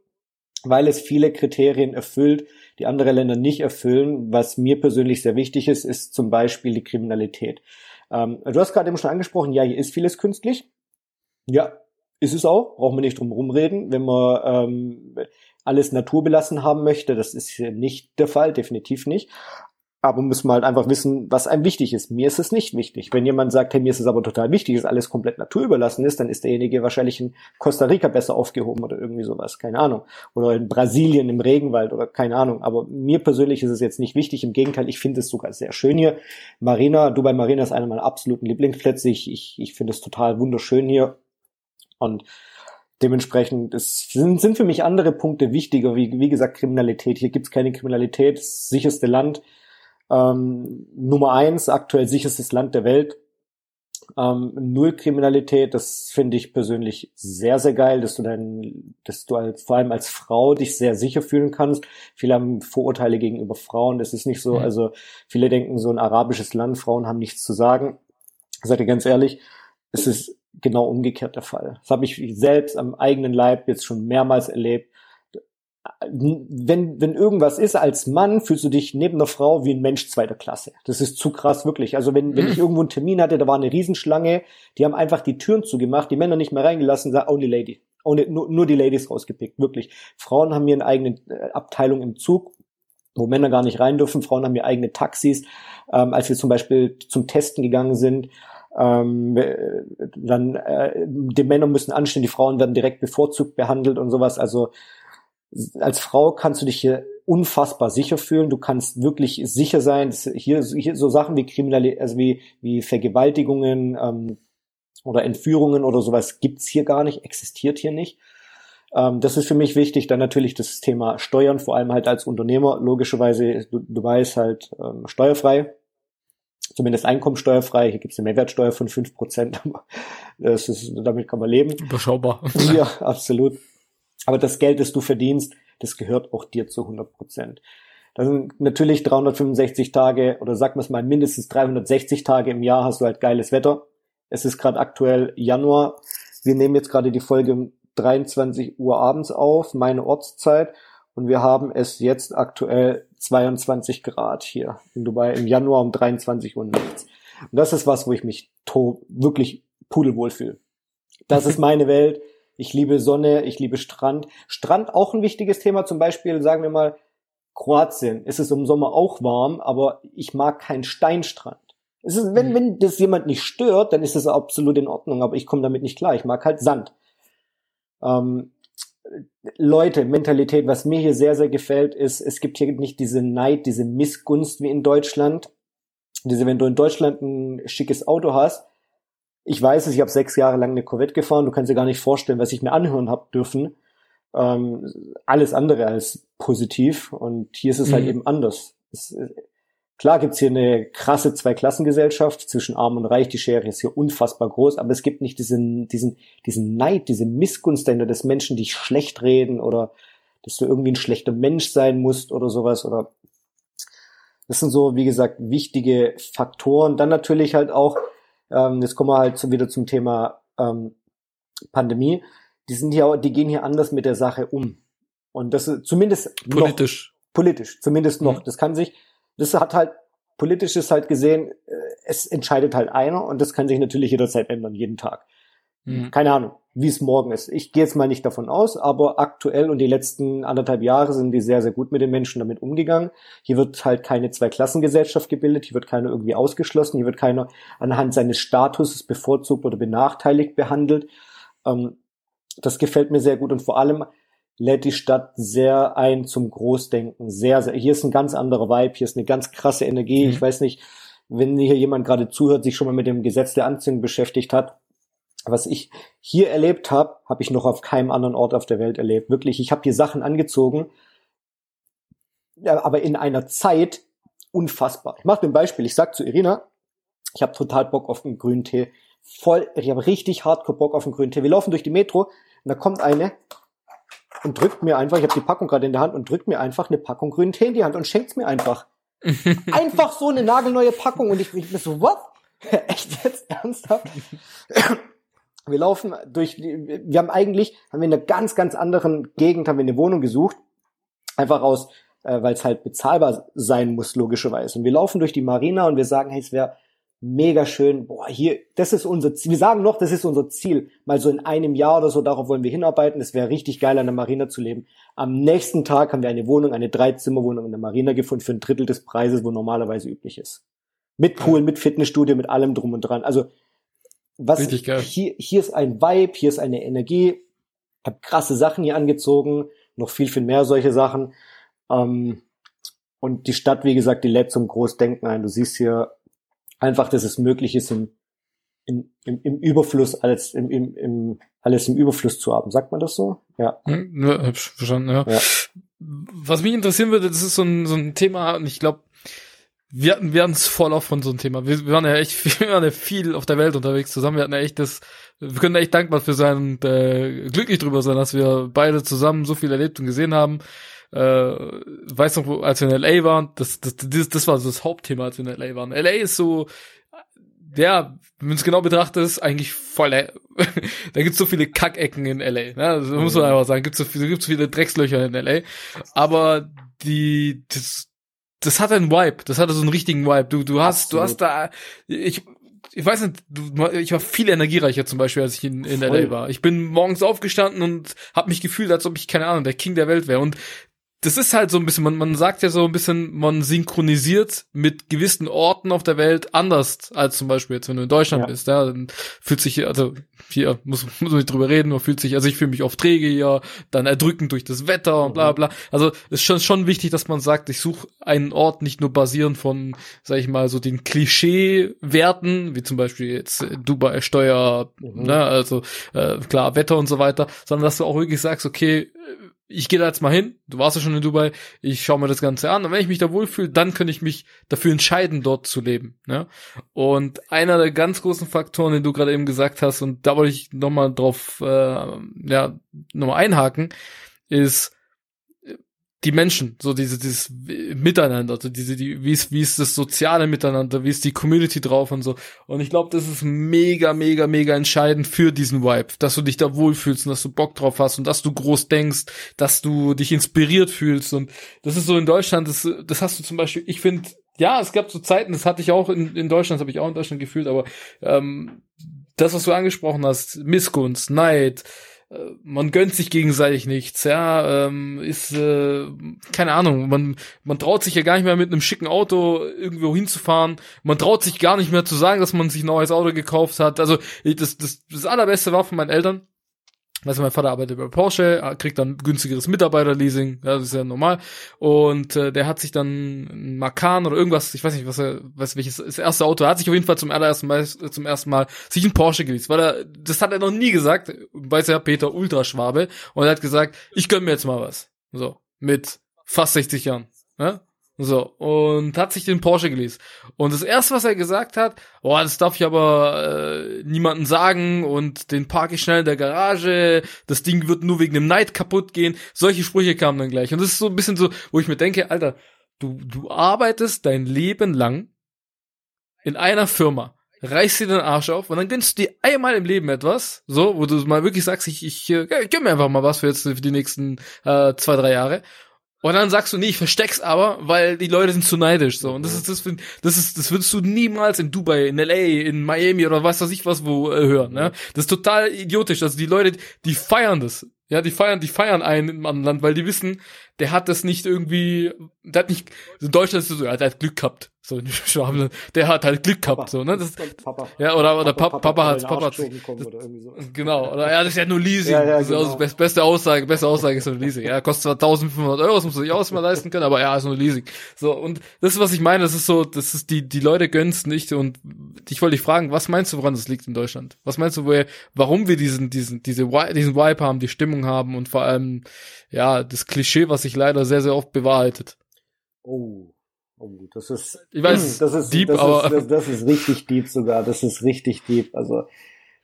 weil es viele Kriterien erfüllt, die andere Länder nicht erfüllen. Was mir persönlich sehr wichtig ist, ist zum Beispiel die Kriminalität. Ähm, du hast gerade eben schon angesprochen, ja, hier ist vieles künstlich. Ja, ist es auch, brauchen wir nicht drum rumreden. Wenn man ähm, alles naturbelassen haben möchte, das ist hier nicht der Fall, definitiv nicht. Aber muss man halt einfach wissen, was einem wichtig ist. Mir ist es nicht wichtig. Wenn jemand sagt, hey, mir ist es aber total wichtig, dass alles komplett naturüberlassen ist, dann ist derjenige wahrscheinlich in Costa Rica besser aufgehoben oder irgendwie sowas, keine Ahnung. Oder in Brasilien im Regenwald oder keine Ahnung. Aber mir persönlich ist es jetzt nicht wichtig. Im Gegenteil, ich finde es sogar sehr schön hier. Marina, Dubai Marina ist einer meiner absoluten Lieblingsplätze. Ich, ich, ich finde es total wunderschön hier. Und Dementsprechend es sind, sind für mich andere Punkte wichtiger, wie, wie gesagt, Kriminalität. Hier gibt's keine Kriminalität, sicherste Land. Ähm, Nummer eins, aktuell sicherstes Land der Welt. Ähm, null Kriminalität, das finde ich persönlich sehr, sehr geil, dass du dann, dass du als, vor allem als Frau dich sehr sicher fühlen kannst. Viele haben Vorurteile gegenüber Frauen, das ist nicht so, mhm. also viele denken so ein arabisches Land, Frauen haben nichts zu sagen. Seid ihr ganz ehrlich, es ist genau umgekehrt der Fall. Das habe ich selbst am eigenen Leib jetzt schon mehrmals erlebt. Wenn, wenn irgendwas ist als Mann, fühlst du dich neben der Frau wie ein Mensch zweiter Klasse. Das ist zu krass, wirklich. Also wenn, wenn ich irgendwo einen Termin hatte, da war eine Riesenschlange, die haben einfach die Türen zugemacht, die Männer nicht mehr reingelassen, sagt only lady. Only, nur, nur die Ladies rausgepickt, wirklich. Frauen haben hier eine eigene äh, Abteilung im Zug, wo Männer gar nicht rein dürfen. Frauen haben hier eigene Taxis. Ähm, als wir zum Beispiel zum Testen gegangen sind, ähm, dann äh, die Männer müssen anstehen, die Frauen werden direkt bevorzugt behandelt und sowas. Also als Frau kannst du dich hier unfassbar sicher fühlen. Du kannst wirklich sicher sein. Hier, hier so Sachen wie Kriminalität, also wie, wie Vergewaltigungen ähm, oder Entführungen oder sowas gibt's hier gar nicht, existiert hier nicht. Ähm, das ist für mich wichtig. Dann natürlich das Thema Steuern, vor allem halt als Unternehmer. Logischerweise, du, du weißt halt ähm, steuerfrei zumindest einkommensteuerfrei. Hier gibt es eine Mehrwertsteuer von fünf Prozent. Das ist, damit kann man leben. Überschaubar. Ja, absolut. Aber das Geld, das du verdienst, das gehört auch dir zu 100 Prozent. Das sind natürlich 365 Tage oder sag wir mal mindestens 360 Tage im Jahr hast du halt geiles Wetter. Es ist gerade aktuell Januar. Wir nehmen jetzt gerade die Folge um 23 Uhr abends auf, meine Ortszeit. Und wir haben es jetzt aktuell 22 Grad hier in Dubai im Januar um 23 Uhr nachts. Und das ist was, wo ich mich wirklich pudelwohl fühle. Das ist meine Welt. Ich liebe Sonne, ich liebe Strand. Strand auch ein wichtiges Thema. Zum Beispiel, sagen wir mal, Kroatien. Es ist im Sommer auch warm, aber ich mag keinen Steinstrand. Es ist, wenn, mhm. wenn das jemand nicht stört, dann ist das absolut in Ordnung, aber ich komme damit nicht klar. Ich mag halt Sand. Ähm, Leute, Mentalität, was mir hier sehr, sehr gefällt, ist, es gibt hier nicht diese Neid, diese Missgunst wie in Deutschland. Diese, wenn du in Deutschland ein schickes Auto hast, ich weiß es, ich habe sechs Jahre lang eine Corvette gefahren, du kannst dir gar nicht vorstellen, was ich mir anhören habe dürfen. Ähm, alles andere als positiv und hier ist es halt mhm. halt eben anders. Es, Klar gibt's hier eine krasse Zweiklassengesellschaft zwischen Arm und Reich. Die Schere ist hier unfassbar groß, aber es gibt nicht diesen, diesen, diesen Neid, diese Missgunst dahinter, dass Menschen dich schlecht reden oder dass du irgendwie ein schlechter Mensch sein musst oder sowas oder das sind so, wie gesagt, wichtige Faktoren. Dann natürlich halt auch, ähm, jetzt kommen wir halt so wieder zum Thema ähm, Pandemie. Die sind hier, die gehen hier anders mit der Sache um. Und das ist zumindest politisch. Noch, politisch, zumindest noch. Mhm. Das kann sich, das hat halt politisch ist halt gesehen, äh, es entscheidet halt einer und das kann sich natürlich jederzeit ändern, jeden Tag. Mhm. Keine Ahnung, wie es morgen ist. Ich gehe jetzt mal nicht davon aus, aber aktuell und die letzten anderthalb Jahre sind die sehr, sehr gut mit den Menschen damit umgegangen. Hier wird halt keine Zweiklassengesellschaft gebildet, hier wird keiner irgendwie ausgeschlossen, hier wird keiner anhand seines Statuses bevorzugt oder benachteiligt behandelt. Ähm, das gefällt mir sehr gut und vor allem lädt die Stadt sehr ein zum Großdenken. Sehr, sehr. Hier ist ein ganz anderer Vibe, hier ist eine ganz krasse Energie. Mhm. Ich weiß nicht, wenn hier jemand gerade zuhört, sich schon mal mit dem Gesetz der Anziehung beschäftigt hat. Was ich hier erlebt habe, habe ich noch auf keinem anderen Ort auf der Welt erlebt. Wirklich, ich habe hier Sachen angezogen, aber in einer Zeit unfassbar. Ich mache dir ein Beispiel. Ich sag zu Irina, ich habe total Bock auf einen grünen Tee. Voll, ich habe richtig hardcore Bock auf einen grünen Tee. Wir laufen durch die Metro und da kommt eine, und drückt mir einfach, ich habe die Packung gerade in der Hand und drückt mir einfach eine Packung grünen Tee in die Hand und schenkt's mir einfach. einfach so eine nagelneue Packung und ich, ich bin so, was? Echt jetzt ernsthaft? Wir laufen durch, wir haben eigentlich, haben wir in einer ganz, ganz anderen Gegend, haben wir eine Wohnung gesucht. Einfach aus, äh, weil es halt bezahlbar sein muss, logischerweise. Und wir laufen durch die Marina und wir sagen, hey, es wäre mega schön. Boah, hier, das ist unser Ziel. Wir sagen noch, das ist unser Ziel. Mal so in einem Jahr oder so, darauf wollen wir hinarbeiten. Es wäre richtig geil, an der Marina zu leben. Am nächsten Tag haben wir eine Wohnung, eine Dreizimmerwohnung in der Marina gefunden für ein Drittel des Preises, wo normalerweise üblich ist. Mit Pool, mit Fitnessstudio, mit allem drum und dran. Also, was, hier, hier ist ein Vibe, hier ist eine Energie. Habe krasse Sachen hier angezogen, noch viel, viel mehr solche Sachen. Ähm, und die Stadt, wie gesagt, die lädt zum Großdenken ein. Du siehst hier einfach, dass es möglich ist, im, im, im, Überfluss alles im, im, im, alles im Überfluss zu haben. Sagt man das so? Ja. Ja, hab ich verstanden, ja. ja. Was mich interessieren würde, das ist so ein, so ein Thema, und ich glaube, wir hatten, wir hatten es voll auf von so einem Thema. Wir, wir waren ja echt, wir waren ja viel auf der Welt unterwegs zusammen. Wir hatten ja echt das, wir können echt dankbar für sein und äh, glücklich drüber sein, dass wir beide zusammen so viel erlebt und gesehen haben. Äh, weiß noch, als wir in LA waren, das, das, das, das war so das Hauptthema, als wir in LA waren. LA ist so, ja, wenn man es genau betrachtet, ist eigentlich voll, da gibt's so viele Kackecken in LA, ne? Also, muss man mhm. einfach sagen, gibt's so viele, gibt's so viele Dreckslöcher in LA. Aber die, das, das hat einen Vibe, das hatte so einen richtigen Vibe. Du, du hast, Absolut. du hast da, ich, ich weiß nicht, du, ich war viel energiereicher zum Beispiel, als ich in, in LA war. Ich bin morgens aufgestanden und habe mich gefühlt, als ob ich, keine Ahnung, der King der Welt wäre. Und das ist halt so ein bisschen, man, man sagt ja so ein bisschen, man synchronisiert mit gewissen Orten auf der Welt anders als zum Beispiel jetzt, wenn du in Deutschland ja. bist, ja, dann fühlt sich, also hier muss, muss man nicht drüber reden, man fühlt sich, also ich fühle mich oft träge hier, dann erdrückend durch das Wetter und bla bla. Also ist schon, schon wichtig, dass man sagt, ich suche einen Ort nicht nur basierend von, sag ich mal, so den Klischee-Werten, wie zum Beispiel jetzt Dubai Steuer, mhm. ne, also äh, klar, Wetter und so weiter, sondern dass du auch wirklich sagst, okay, ich gehe da jetzt mal hin, du warst ja schon in Dubai, ich schaue mir das Ganze an und wenn ich mich da wohlfühle, dann könnte ich mich dafür entscheiden, dort zu leben. Ne? Und einer der ganz großen Faktoren, den du gerade eben gesagt hast, und da wollte ich nochmal drauf äh, ja, nochmal einhaken, ist, die Menschen, so diese, dieses Miteinander, so diese, die, wie ist, wie ist das soziale Miteinander, wie ist die Community drauf und so. Und ich glaube, das ist mega, mega, mega entscheidend für diesen Vibe, dass du dich da wohlfühlst und dass du Bock drauf hast und dass du groß denkst, dass du dich inspiriert fühlst. Und das ist so in Deutschland, das, das hast du zum Beispiel, ich finde, ja, es gab so Zeiten, das hatte ich auch in, in Deutschland, das habe ich auch in Deutschland gefühlt, aber ähm, das, was du angesprochen hast, Missgunst, Neid, man gönnt sich gegenseitig nichts, ja, ähm, ist, äh, keine Ahnung, man, man traut sich ja gar nicht mehr mit einem schicken Auto irgendwo hinzufahren, man traut sich gar nicht mehr zu sagen, dass man sich ein neues Auto gekauft hat, also das, das, das allerbeste war von meinen Eltern, Du, mein Vater arbeitet bei Porsche, kriegt dann günstigeres Mitarbeiterleasing, ja, das ist ja normal. Und äh, der hat sich dann ein Macan oder irgendwas, ich weiß nicht, was er, weiß welches das erste Auto, er hat sich auf jeden Fall zum allerersten Mal, zum ersten Mal sich ein Porsche geleast, weil er, das hat er noch nie gesagt, weiß ja Peter Ultraschwabe, und er hat gesagt, ich gönn mir jetzt mal was. So, mit fast 60 Jahren. Ja? So, und hat sich den Porsche geleast. Und das erste, was er gesagt hat, oh, das darf ich aber äh, niemandem sagen und den parke ich schnell in der Garage, das Ding wird nur wegen dem Neid kaputt gehen. Solche Sprüche kamen dann gleich. Und das ist so ein bisschen so, wo ich mir denke, Alter, du, du arbeitest dein Leben lang in einer Firma, reißt dir den Arsch auf und dann gönnst du dir einmal im Leben etwas, so, wo du mal wirklich sagst, ich, ich, ich gönn mir einfach mal was für jetzt für die nächsten äh, zwei, drei Jahre. Und dann sagst du, nee, ich versteck's aber, weil die Leute sind zu neidisch, so. Und das ist, das, das ist, das würdest du niemals in Dubai, in LA, in Miami oder was weiß ich was wo äh, hören, ne? Das ist total idiotisch. Also die Leute, die feiern das. Ja, die feiern, die feiern einen im anderen Land, weil die wissen, der hat das nicht irgendwie, der hat nicht, in Deutschland ist es so, ja, der hat Glück gehabt. So, Schwaben, der hat halt Glück gehabt, Papa. so, ne? Das, Papa. Ja, oder, oder Papa, Papa, Papa hat, Papa hat, oder irgendwie so. genau, oder, ja, das ist ja nur Leasing. Ja, ja, genau. das beste Aussage, beste Aussage ist nur Leasing. Ja, kostet zwar 1500 Euro, das muss man sich auch mal leisten können, aber ja, ist nur Leasing. So, und das ist, was ich meine, das ist so, das ist, die, die Leute gönnen's nicht und ich wollte dich fragen, was meinst du, woran das liegt in Deutschland? Was meinst du, woher, warum wir diesen, diesen, diese, diesen Vibe haben, die Stimmung haben und vor allem, ja, das Klischee, was sich leider sehr, sehr oft bewahrheitet? Oh. Oh, das ist, ich weiß, das ist deep, das aber ist, das, das, ist richtig deep sogar. Das ist richtig deep. Also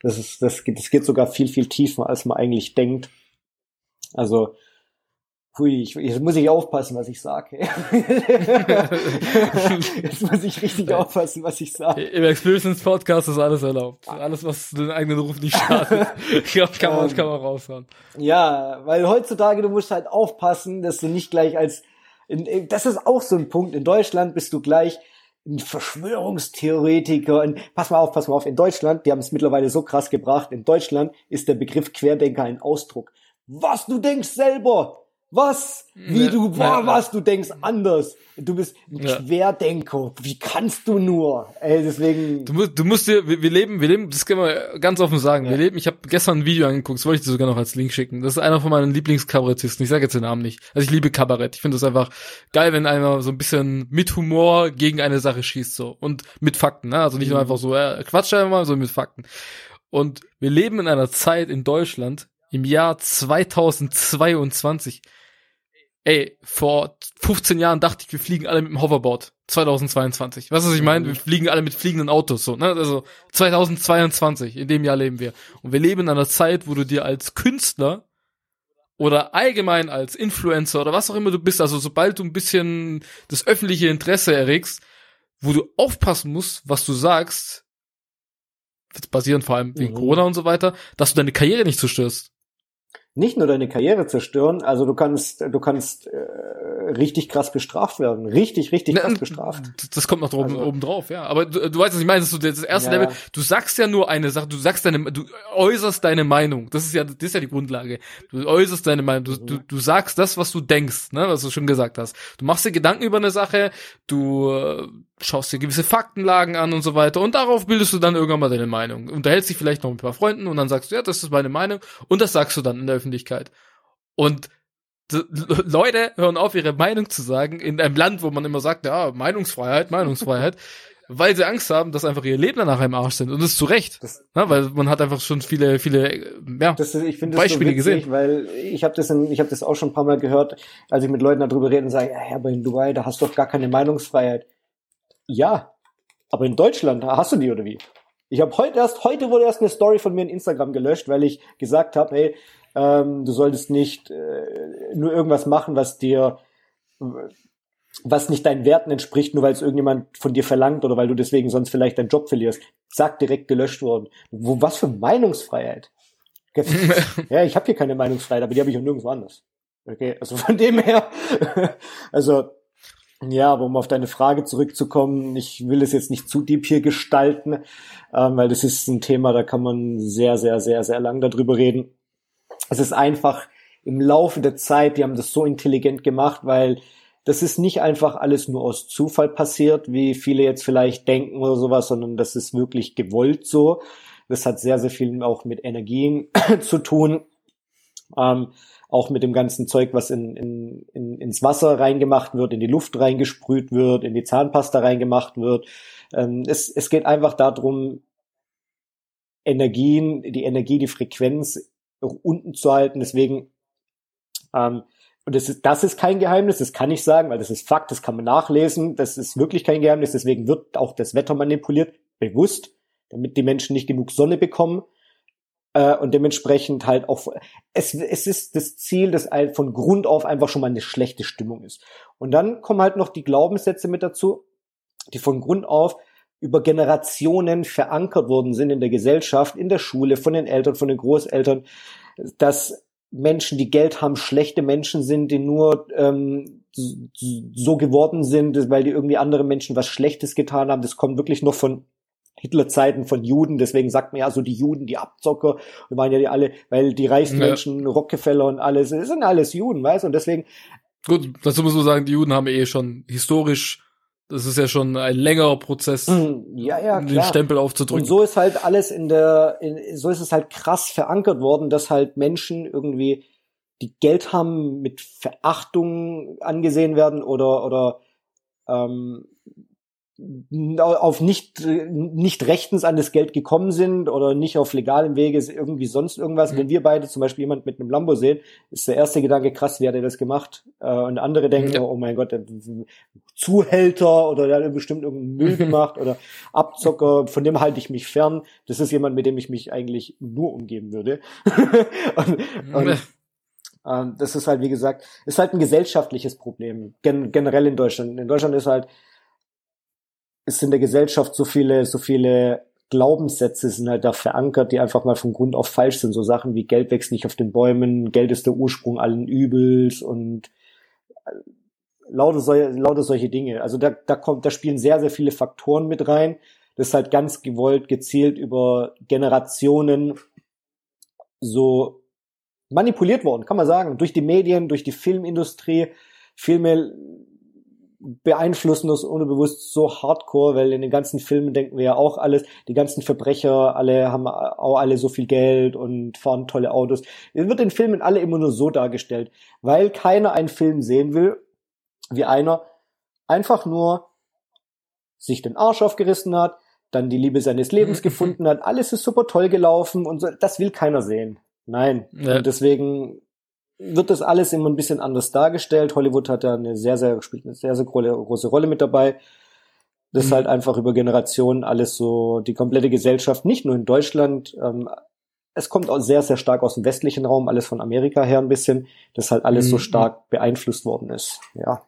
das ist, das geht, das geht sogar viel, viel tiefer, als man eigentlich denkt. Also, hui, ich, jetzt muss ich aufpassen, was ich sage. jetzt muss ich richtig aufpassen, was ich sage. Im Experience Podcast ist alles erlaubt. Alles, was den eigenen Ruf nicht schadet. ich glaube, kann man, kann man raushauen. Ja, weil heutzutage du musst halt aufpassen, dass du nicht gleich als in, das ist auch so ein Punkt. In Deutschland bist du gleich, ein Verschwörungstheoretiker. Und pass mal auf, pass mal auf. In Deutschland, die haben es mittlerweile so krass gebracht. In Deutschland ist der Begriff Querdenker ein Ausdruck. Was du denkst selber, was? Wie ja, du, boah, ja, was? Du denkst anders. Du bist ein ja. Querdenker. Wie kannst du nur? Ey, deswegen. Du musst, du musst dir, wir, wir leben, wir leben, das können wir ganz offen sagen. Wir leben, ich habe gestern ein Video angeguckt, das wollte ich dir sogar noch als Link schicken. Das ist einer von meinen Lieblingskabarettisten. Ich sage jetzt den Namen nicht. Also ich liebe Kabarett. Ich finde das einfach geil, wenn einer so ein bisschen mit Humor gegen eine Sache schießt, so. Und mit Fakten, ne? Also nicht mhm. nur einfach so, äh, Quatsch einmal, sondern mit Fakten. Und wir leben in einer Zeit in Deutschland, im Jahr 2022, ey, vor 15 Jahren dachte ich, wir fliegen alle mit dem Hoverboard. 2022. Weißt du, was ich meine? Wir fliegen alle mit fliegenden Autos, so, ne? Also 2022, in dem Jahr leben wir. Und wir leben in einer Zeit, wo du dir als Künstler oder allgemein als Influencer oder was auch immer du bist, also sobald du ein bisschen das öffentliche Interesse erregst, wo du aufpassen musst, was du sagst, basierend vor allem wegen mhm. Corona und so weiter, dass du deine Karriere nicht zerstörst nicht nur deine Karriere zerstören, also du kannst, du kannst äh, richtig krass bestraft werden. Richtig, richtig krass bestraft. Das kommt noch oben, also, oben drauf, ja. Aber du, du weißt, was ich meine, das, ist so das erste ja, Level, du sagst ja nur eine Sache, du sagst deine, du äußerst deine Meinung. Das ist ja, das ist ja die Grundlage. Du äußerst deine Meinung, du, du, du sagst das, was du denkst, ne, was du schon gesagt hast. Du machst dir Gedanken über eine Sache, du äh, schaust dir gewisse Faktenlagen an und so weiter und darauf bildest du dann irgendwann mal deine Meinung. Unterhältst dich vielleicht noch mit ein paar Freunden und dann sagst du, ja, das ist meine Meinung und das sagst du dann in der Öffentlichkeit. Und Leute hören auf, ihre Meinung zu sagen in einem Land, wo man immer sagt, ja, Meinungsfreiheit, Meinungsfreiheit, weil sie Angst haben, dass einfach ihr Leben danach im Arsch sind. Und das ist zu Recht. Das, ja, weil man hat einfach schon viele, viele ja, das, ich Beispiele das so witzig, gesehen. Weil ich habe das, in, ich habe das auch schon ein paar Mal gehört, als ich mit Leuten darüber rede und sage, ja, aber in Dubai, da hast du doch gar keine Meinungsfreiheit. Ja, aber in Deutschland hast du die oder wie? Ich habe heute erst, heute wurde erst eine Story von mir in Instagram gelöscht, weil ich gesagt habe, hey, ähm, du solltest nicht äh, nur irgendwas machen, was dir was nicht deinen Werten entspricht, nur weil es irgendjemand von dir verlangt oder weil du deswegen sonst vielleicht deinen Job verlierst. Zack, direkt gelöscht worden. Wo, was für Meinungsfreiheit? ja, ich habe hier keine Meinungsfreiheit, aber die habe ich auch nirgendwo anders. Okay, also von dem her, also ja, aber um auf deine Frage zurückzukommen, ich will es jetzt nicht zu deep hier gestalten, ähm, weil das ist ein Thema, da kann man sehr, sehr, sehr, sehr lang darüber reden. Es ist einfach im Laufe der Zeit, die haben das so intelligent gemacht, weil das ist nicht einfach alles nur aus Zufall passiert, wie viele jetzt vielleicht denken oder sowas, sondern das ist wirklich gewollt so. Das hat sehr, sehr viel auch mit Energien zu tun. Ähm, auch mit dem ganzen Zeug, was in, in, in, ins Wasser reingemacht wird, in die Luft reingesprüht wird, in die Zahnpasta reingemacht wird. Ähm, es, es geht einfach darum, Energien, die Energie, die Frequenz unten zu halten. Deswegen, ähm, und das ist, das ist kein Geheimnis, das kann ich sagen, weil das ist Fakt, das kann man nachlesen, das ist wirklich kein Geheimnis, deswegen wird auch das Wetter manipuliert, bewusst, damit die Menschen nicht genug Sonne bekommen. Äh, und dementsprechend halt auch, es, es ist das Ziel, dass von Grund auf einfach schon mal eine schlechte Stimmung ist. Und dann kommen halt noch die Glaubenssätze mit dazu, die von Grund auf über Generationen verankert worden sind in der Gesellschaft, in der Schule, von den Eltern, von den Großeltern, dass Menschen, die Geld haben, schlechte Menschen sind, die nur ähm, so geworden sind, weil die irgendwie andere Menschen was Schlechtes getan haben. Das kommt wirklich noch von Hitlerzeiten von Juden, deswegen sagt man ja so die Juden, die Abzocker, wir meinen ja die alle, weil die reichsten ja. Menschen, Rockefeller und alles, das sind alles Juden, weißt du, und deswegen. Gut, dazu muss man sagen, die Juden haben eh schon historisch das ist ja schon ein längerer Prozess, mm, ja, ja, klar. den Stempel aufzudrücken. Und so ist halt alles in der, in, so ist es halt krass verankert worden, dass halt Menschen irgendwie, die Geld haben, mit Verachtung angesehen werden oder oder ähm, auf nicht, nicht rechtens an das Geld gekommen sind oder nicht auf legalem Wege irgendwie sonst irgendwas. Mhm. Wenn wir beide zum Beispiel jemand mit einem Lambo sehen, ist der erste Gedanke, krass, wie hat er das gemacht? Äh, und andere denken, ja. oh mein Gott, der Zuhälter oder der hat bestimmt irgendeinen Müll gemacht oder Abzocker, von dem halte ich mich fern. Das ist jemand, mit dem ich mich eigentlich nur umgeben würde. und, und, ähm, das ist halt, wie gesagt, ist halt ein gesellschaftliches Problem, gen generell in Deutschland. In Deutschland ist halt ist in der Gesellschaft so viele, so viele Glaubenssätze sind halt da verankert, die einfach mal von Grund auf falsch sind. So Sachen wie Geld wächst nicht auf den Bäumen, Geld ist der Ursprung allen Übels und äh, lauter, so, lauter solche Dinge. Also da, da kommt, da spielen sehr, sehr viele Faktoren mit rein. Das ist halt ganz gewollt, gezielt über Generationen so manipuliert worden, kann man sagen, durch die Medien, durch die Filmindustrie. Filme beeinflussen uns unbewusst so hardcore, weil in den ganzen Filmen denken wir ja auch alles, die ganzen Verbrecher, alle haben auch alle so viel Geld und fahren tolle Autos. Es wird in Filmen alle immer nur so dargestellt, weil keiner einen Film sehen will, wie einer einfach nur sich den Arsch aufgerissen hat, dann die Liebe seines Lebens gefunden hat, alles ist super toll gelaufen und so, das will keiner sehen. Nein. Ja. Und deswegen wird das alles immer ein bisschen anders dargestellt. Hollywood hat da eine sehr, sehr, spielt eine sehr, sehr große Rolle mit dabei. Das ist mhm. halt einfach über Generationen alles so, die komplette Gesellschaft, nicht nur in Deutschland, ähm, es kommt auch sehr, sehr stark aus dem westlichen Raum, alles von Amerika her ein bisschen, dass halt alles mhm. so stark beeinflusst worden ist, ja.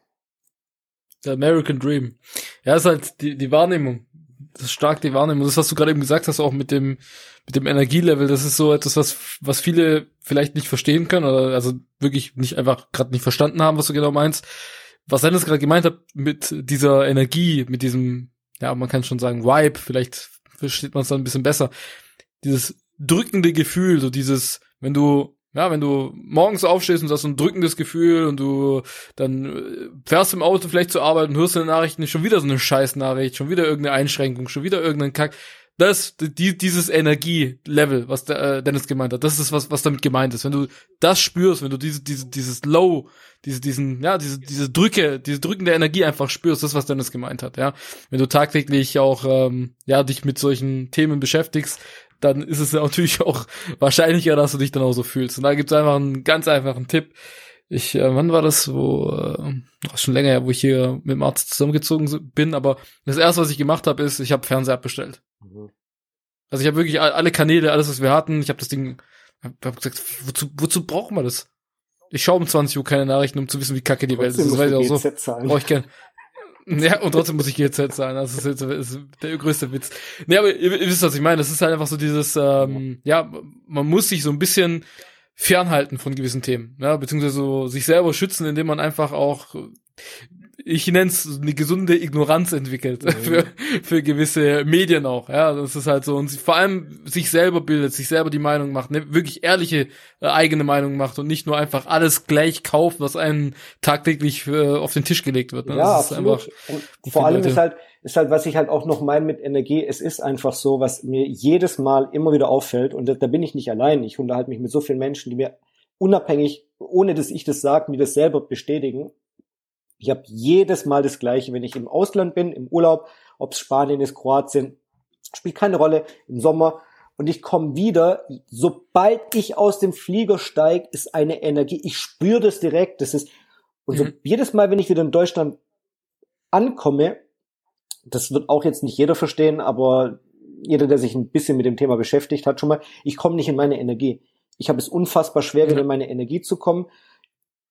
Der American Dream. Ja, ist halt die, die Wahrnehmung. Das ist stark die Wahrnehmung. Das, was du gerade eben gesagt hast, auch mit dem, mit dem Energielevel, das ist so etwas, was, was viele vielleicht nicht verstehen können oder also wirklich nicht einfach gerade nicht verstanden haben, was du genau meinst. Was Dennis gerade gemeint hat mit dieser Energie, mit diesem, ja, man kann schon sagen, Vibe, vielleicht versteht man es dann ein bisschen besser. Dieses drückende Gefühl, so dieses, wenn du ja, wenn du morgens aufstehst und hast so ein drückendes Gefühl und du dann äh, fährst im Auto vielleicht zur Arbeit und hörst in den Nachrichten schon wieder so eine Scheißnachricht, schon wieder irgendeine Einschränkung, schon wieder irgendeinen Kack das, die, dieses Energielevel, was der, äh, Dennis gemeint hat, das ist was, was damit gemeint ist. Wenn du das spürst, wenn du diese, diese, dieses Low, diese, diesen, ja, diese, diese Drücke, diese drückende Energie einfach spürst, das ist, was Dennis gemeint hat, ja. Wenn du tagtäglich auch, ähm, ja, dich mit solchen Themen beschäftigst, dann ist es natürlich auch wahrscheinlicher, dass du dich dann auch so fühlst. Und da gibt's einfach einen ganz einfachen Tipp. Ich, äh, wann war das, wo, äh, schon länger her, wo ich hier mit dem Arzt zusammengezogen bin, aber das erste, was ich gemacht habe, ist, ich habe Fernseher abbestellt. Mhm. Also ich habe wirklich alle Kanäle, alles, was wir hatten, ich habe das Ding, hab gesagt, wozu, wozu brauchen wir das? Ich schaue um 20 Uhr keine Nachrichten, um zu wissen, wie kacke die Welt ist. Das weiß ich auch so. Brauche ich gern. Ja, und trotzdem muss ich GZ zahlen. Das ist, jetzt, ist der größte Witz. Nee, aber ihr, ihr, wisst, was ich meine. Das ist halt einfach so dieses, ähm, ja, man muss sich so ein bisschen fernhalten von gewissen Themen, ja, beziehungsweise so sich selber schützen, indem man einfach auch ich nenne es eine gesunde Ignoranz entwickelt mhm. für, für gewisse Medien auch. Ja, das ist halt so und vor allem sich selber bildet, sich selber die Meinung macht, ne, wirklich ehrliche äh, eigene Meinung macht und nicht nur einfach alles gleich kauft, was einem tagtäglich äh, auf den Tisch gelegt wird. Ne? Ja, absolut. und vor allem Leute. ist halt ist halt, was ich halt auch noch meine mit Energie, es ist einfach so, was mir jedes Mal immer wieder auffällt und da, da bin ich nicht allein. Ich unterhalte mich mit so vielen Menschen, die mir unabhängig, ohne dass ich das sage, mir das selber bestätigen ich habe jedes Mal das Gleiche, wenn ich im Ausland bin, im Urlaub, ob es Spanien ist, Kroatien, spielt keine Rolle, im Sommer. Und ich komme wieder, sobald ich aus dem Flieger steige, ist eine Energie. Ich spüre das direkt. Das ist, und so mhm. jedes Mal, wenn ich wieder in Deutschland ankomme, das wird auch jetzt nicht jeder verstehen, aber jeder, der sich ein bisschen mit dem Thema beschäftigt hat, schon mal, ich komme nicht in meine Energie. Ich habe es unfassbar schwer, wieder in meine Energie zu kommen.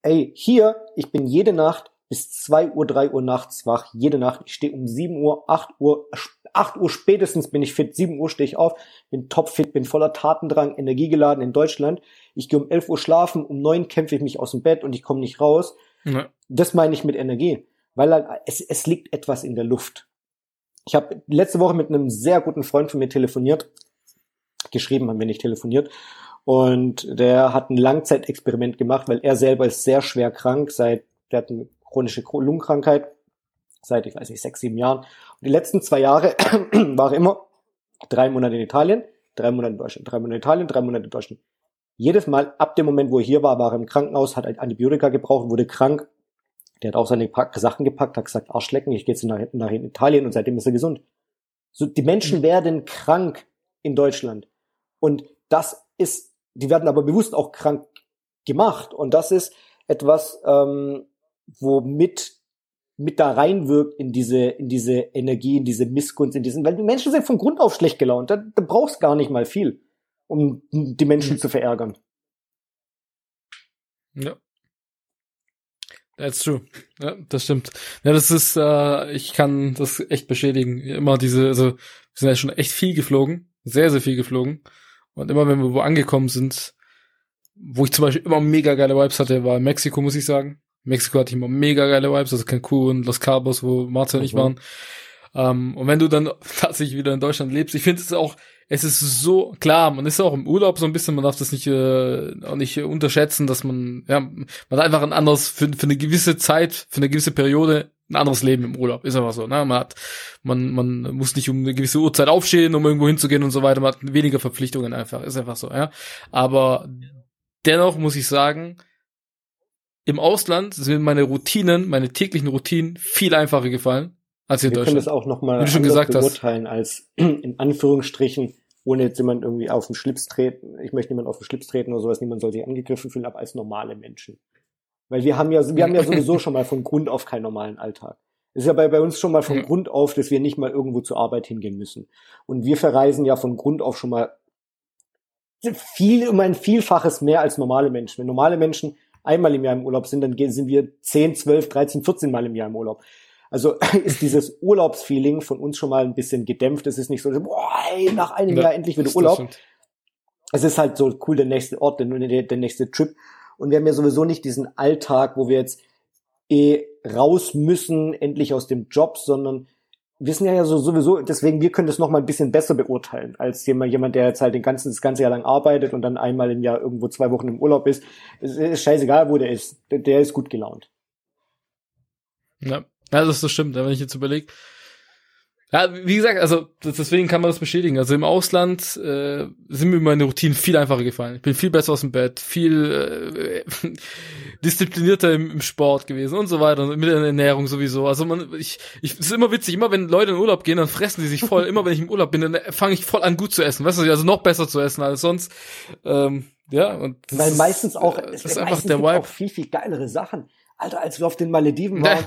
Ey, hier, ich bin jede Nacht bis zwei Uhr, drei Uhr nachts wach, jede Nacht. Ich stehe um sieben Uhr, acht Uhr, acht Uhr spätestens bin ich fit, sieben Uhr stehe ich auf, bin topfit, bin voller Tatendrang, energiegeladen in Deutschland. Ich gehe um elf Uhr schlafen, um neun kämpfe ich mich aus dem Bett und ich komme nicht raus. Ja. Das meine ich mit Energie, weil halt, es, es liegt etwas in der Luft. Ich habe letzte Woche mit einem sehr guten Freund von mir telefoniert, geschrieben haben wir nicht telefoniert, und der hat ein Langzeitexperiment gemacht, weil er selber ist sehr schwer krank, seit der hat ein chronische Lungenkrankheit seit, ich weiß nicht, sechs, sieben Jahren. Und die letzten zwei Jahre war immer drei Monate in Italien, drei Monate in Deutschland, drei Monate in Italien, drei Monate in Deutschland. Jedes Mal, ab dem Moment, wo er hier war, war er im Krankenhaus, hat Antibiotika gebraucht, wurde krank. Der hat auch seine Sachen gepackt, hat gesagt, Arschlecken, ich gehe jetzt nach, nach Italien und seitdem ist er gesund. So, die Menschen mhm. werden krank in Deutschland. Und das ist, die werden aber bewusst auch krank gemacht. Und das ist etwas, ähm, womit mit da reinwirkt in diese, in diese Energie, in diese Missgunst, in diesen, weil die Menschen sind von Grund auf schlecht gelaunt. Da, da brauchst gar nicht mal viel, um die Menschen zu verärgern. Ja. That's true. Ja, das stimmt. Ja, das ist, äh, ich kann das echt beschädigen. Immer diese, also, wir sind ja schon echt viel geflogen. Sehr, sehr viel geflogen. Und immer wenn wir wo angekommen sind, wo ich zum Beispiel immer mega geile Vibes hatte, war Mexiko, muss ich sagen Mexiko hatte ich immer mega geile Vibes, also Cancun, Los Cabos, wo Martin und ich mhm. waren. Ähm, und wenn du dann tatsächlich wieder in Deutschland lebst, ich finde es auch, es ist so klar, man ist auch im Urlaub so ein bisschen, man darf das nicht äh, auch nicht unterschätzen, dass man ja man hat einfach ein anderes für, für eine gewisse Zeit, für eine gewisse Periode ein anderes Leben im Urlaub, ist einfach so, ne? Man hat man man muss nicht um eine gewisse Uhrzeit aufstehen, um irgendwo hinzugehen und so weiter, man hat weniger Verpflichtungen einfach, ist einfach so, ja. Aber dennoch muss ich sagen, im Ausland sind meine Routinen, meine täglichen Routinen viel einfacher gefallen als in Wir Deutschland. können das auch nochmal beurteilen als in Anführungsstrichen, ohne jetzt jemand irgendwie auf den Schlips treten. Ich möchte niemand auf den Schlips treten oder sowas. Niemand soll sich angegriffen fühlen, aber als normale Menschen. Weil wir haben ja, wir haben ja sowieso schon mal von Grund auf keinen normalen Alltag. Es ist ja bei, bei uns schon mal von ja. Grund auf, dass wir nicht mal irgendwo zur Arbeit hingehen müssen. Und wir verreisen ja von Grund auf schon mal viel, um ein Vielfaches mehr als normale Menschen. Wenn normale Menschen einmal im Jahr im Urlaub sind, dann sind wir 10, 12, 13, 14 Mal im Jahr im Urlaub. Also ist dieses Urlaubsfeeling von uns schon mal ein bisschen gedämpft. Es ist nicht so, boah, ey, nach einem ja, Jahr endlich wieder Urlaub. Es ist halt so cool, der nächste Ort, der, der, der nächste Trip. Und wir haben ja sowieso nicht diesen Alltag, wo wir jetzt eh raus müssen, endlich aus dem Job, sondern wir sind ja so sowieso, deswegen, wir können das noch mal ein bisschen besser beurteilen, als jemand, jemand, der jetzt halt den ganzen, das ganze Jahr lang arbeitet und dann einmal im Jahr irgendwo zwei Wochen im Urlaub ist. Es ist scheißegal, wo der ist. Der, ist gut gelaunt. Ja, das, das stimmt, wenn ich jetzt überlege. Ja, wie gesagt, also deswegen kann man das bestätigen. Also im Ausland äh, sind mir meine Routinen viel einfacher gefallen. Ich bin viel besser aus dem Bett, viel äh, disziplinierter im, im, Sport gewesen und so weiter und mit der Ernährung sowieso. Also man, ich, ich, es ist immer witzig. Immer wenn Leute in Urlaub gehen, dann fressen die sich voll. immer wenn ich im Urlaub bin, dann fange ich voll an gut zu essen. Weißt du, also noch besser zu essen als sonst. Ähm, ja und weil meistens auch, äh, es ist einfach der Vibe. Auch viel viel geilere Sachen. Alter, als wir auf den Malediven waren.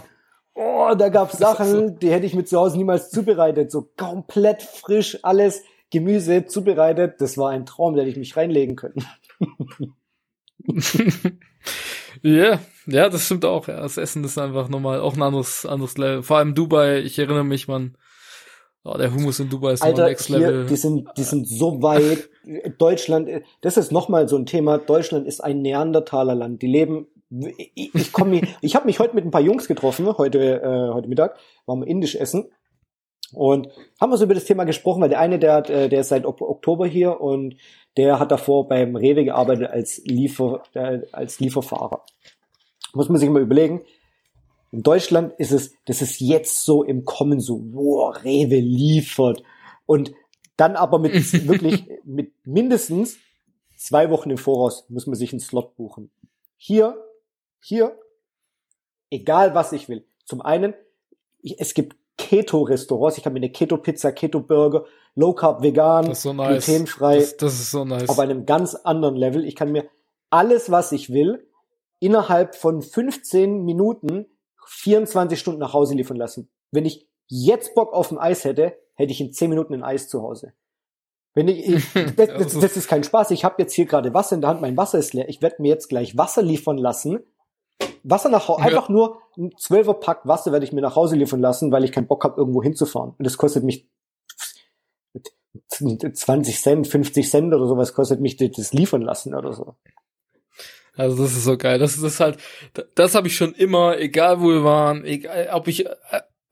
Oh, da gab's Sachen, die hätte ich mir zu Hause niemals zubereitet. So komplett frisch alles Gemüse zubereitet. Das war ein Traum, da hätte ich mich reinlegen können. Ja, ja, das stimmt auch. Ja. Das Essen ist einfach nochmal auch ein anderes, anderes Level. Vor allem Dubai, ich erinnere mich, man, oh, der Hummus in Dubai ist Alter, Next Level. Hier, die sind, die sind so weit. Deutschland, das ist nochmal so ein Thema. Deutschland ist ein Neandertalerland. Die leben ich, ich komme ich habe mich heute mit ein paar Jungs getroffen, heute äh, heute Mittag, waren wir indisch essen und haben wir so über das Thema gesprochen, weil der eine, der hat, äh, der ist seit Oktober hier und der hat davor beim Rewe gearbeitet als Liefer äh, als Lieferfahrer. Muss man sich mal überlegen. In Deutschland ist es, das ist jetzt so im Kommen so, wow, Rewe liefert und dann aber mit wirklich mit mindestens zwei Wochen im Voraus muss man sich einen Slot buchen. Hier hier, egal was ich will. Zum einen, es gibt Keto-Restaurants. Ich kann mir eine Keto-Pizza, Keto-Burger, Low-Carb, vegan, so nice. glutenfrei. Das, das, ist so nice. Auf einem ganz anderen Level. Ich kann mir alles, was ich will, innerhalb von 15 Minuten 24 Stunden nach Hause liefern lassen. Wenn ich jetzt Bock auf ein Eis hätte, hätte ich in 10 Minuten ein Eis zu Hause. Wenn ich, ich das, das, das ist kein Spaß. Ich habe jetzt hier gerade Wasser in der Hand, mein Wasser ist leer. Ich werde mir jetzt gleich Wasser liefern lassen Wasser nach Hause, ja. einfach nur ein Zwölfer Pack Wasser werde ich mir nach Hause liefern lassen, weil ich keinen Bock habe, irgendwo hinzufahren. Und das kostet mich 20 Cent, 50 Cent oder sowas kostet mich das liefern lassen oder so. Also das ist so geil. Das ist halt, das habe ich schon immer, egal wo wir waren, egal ob ich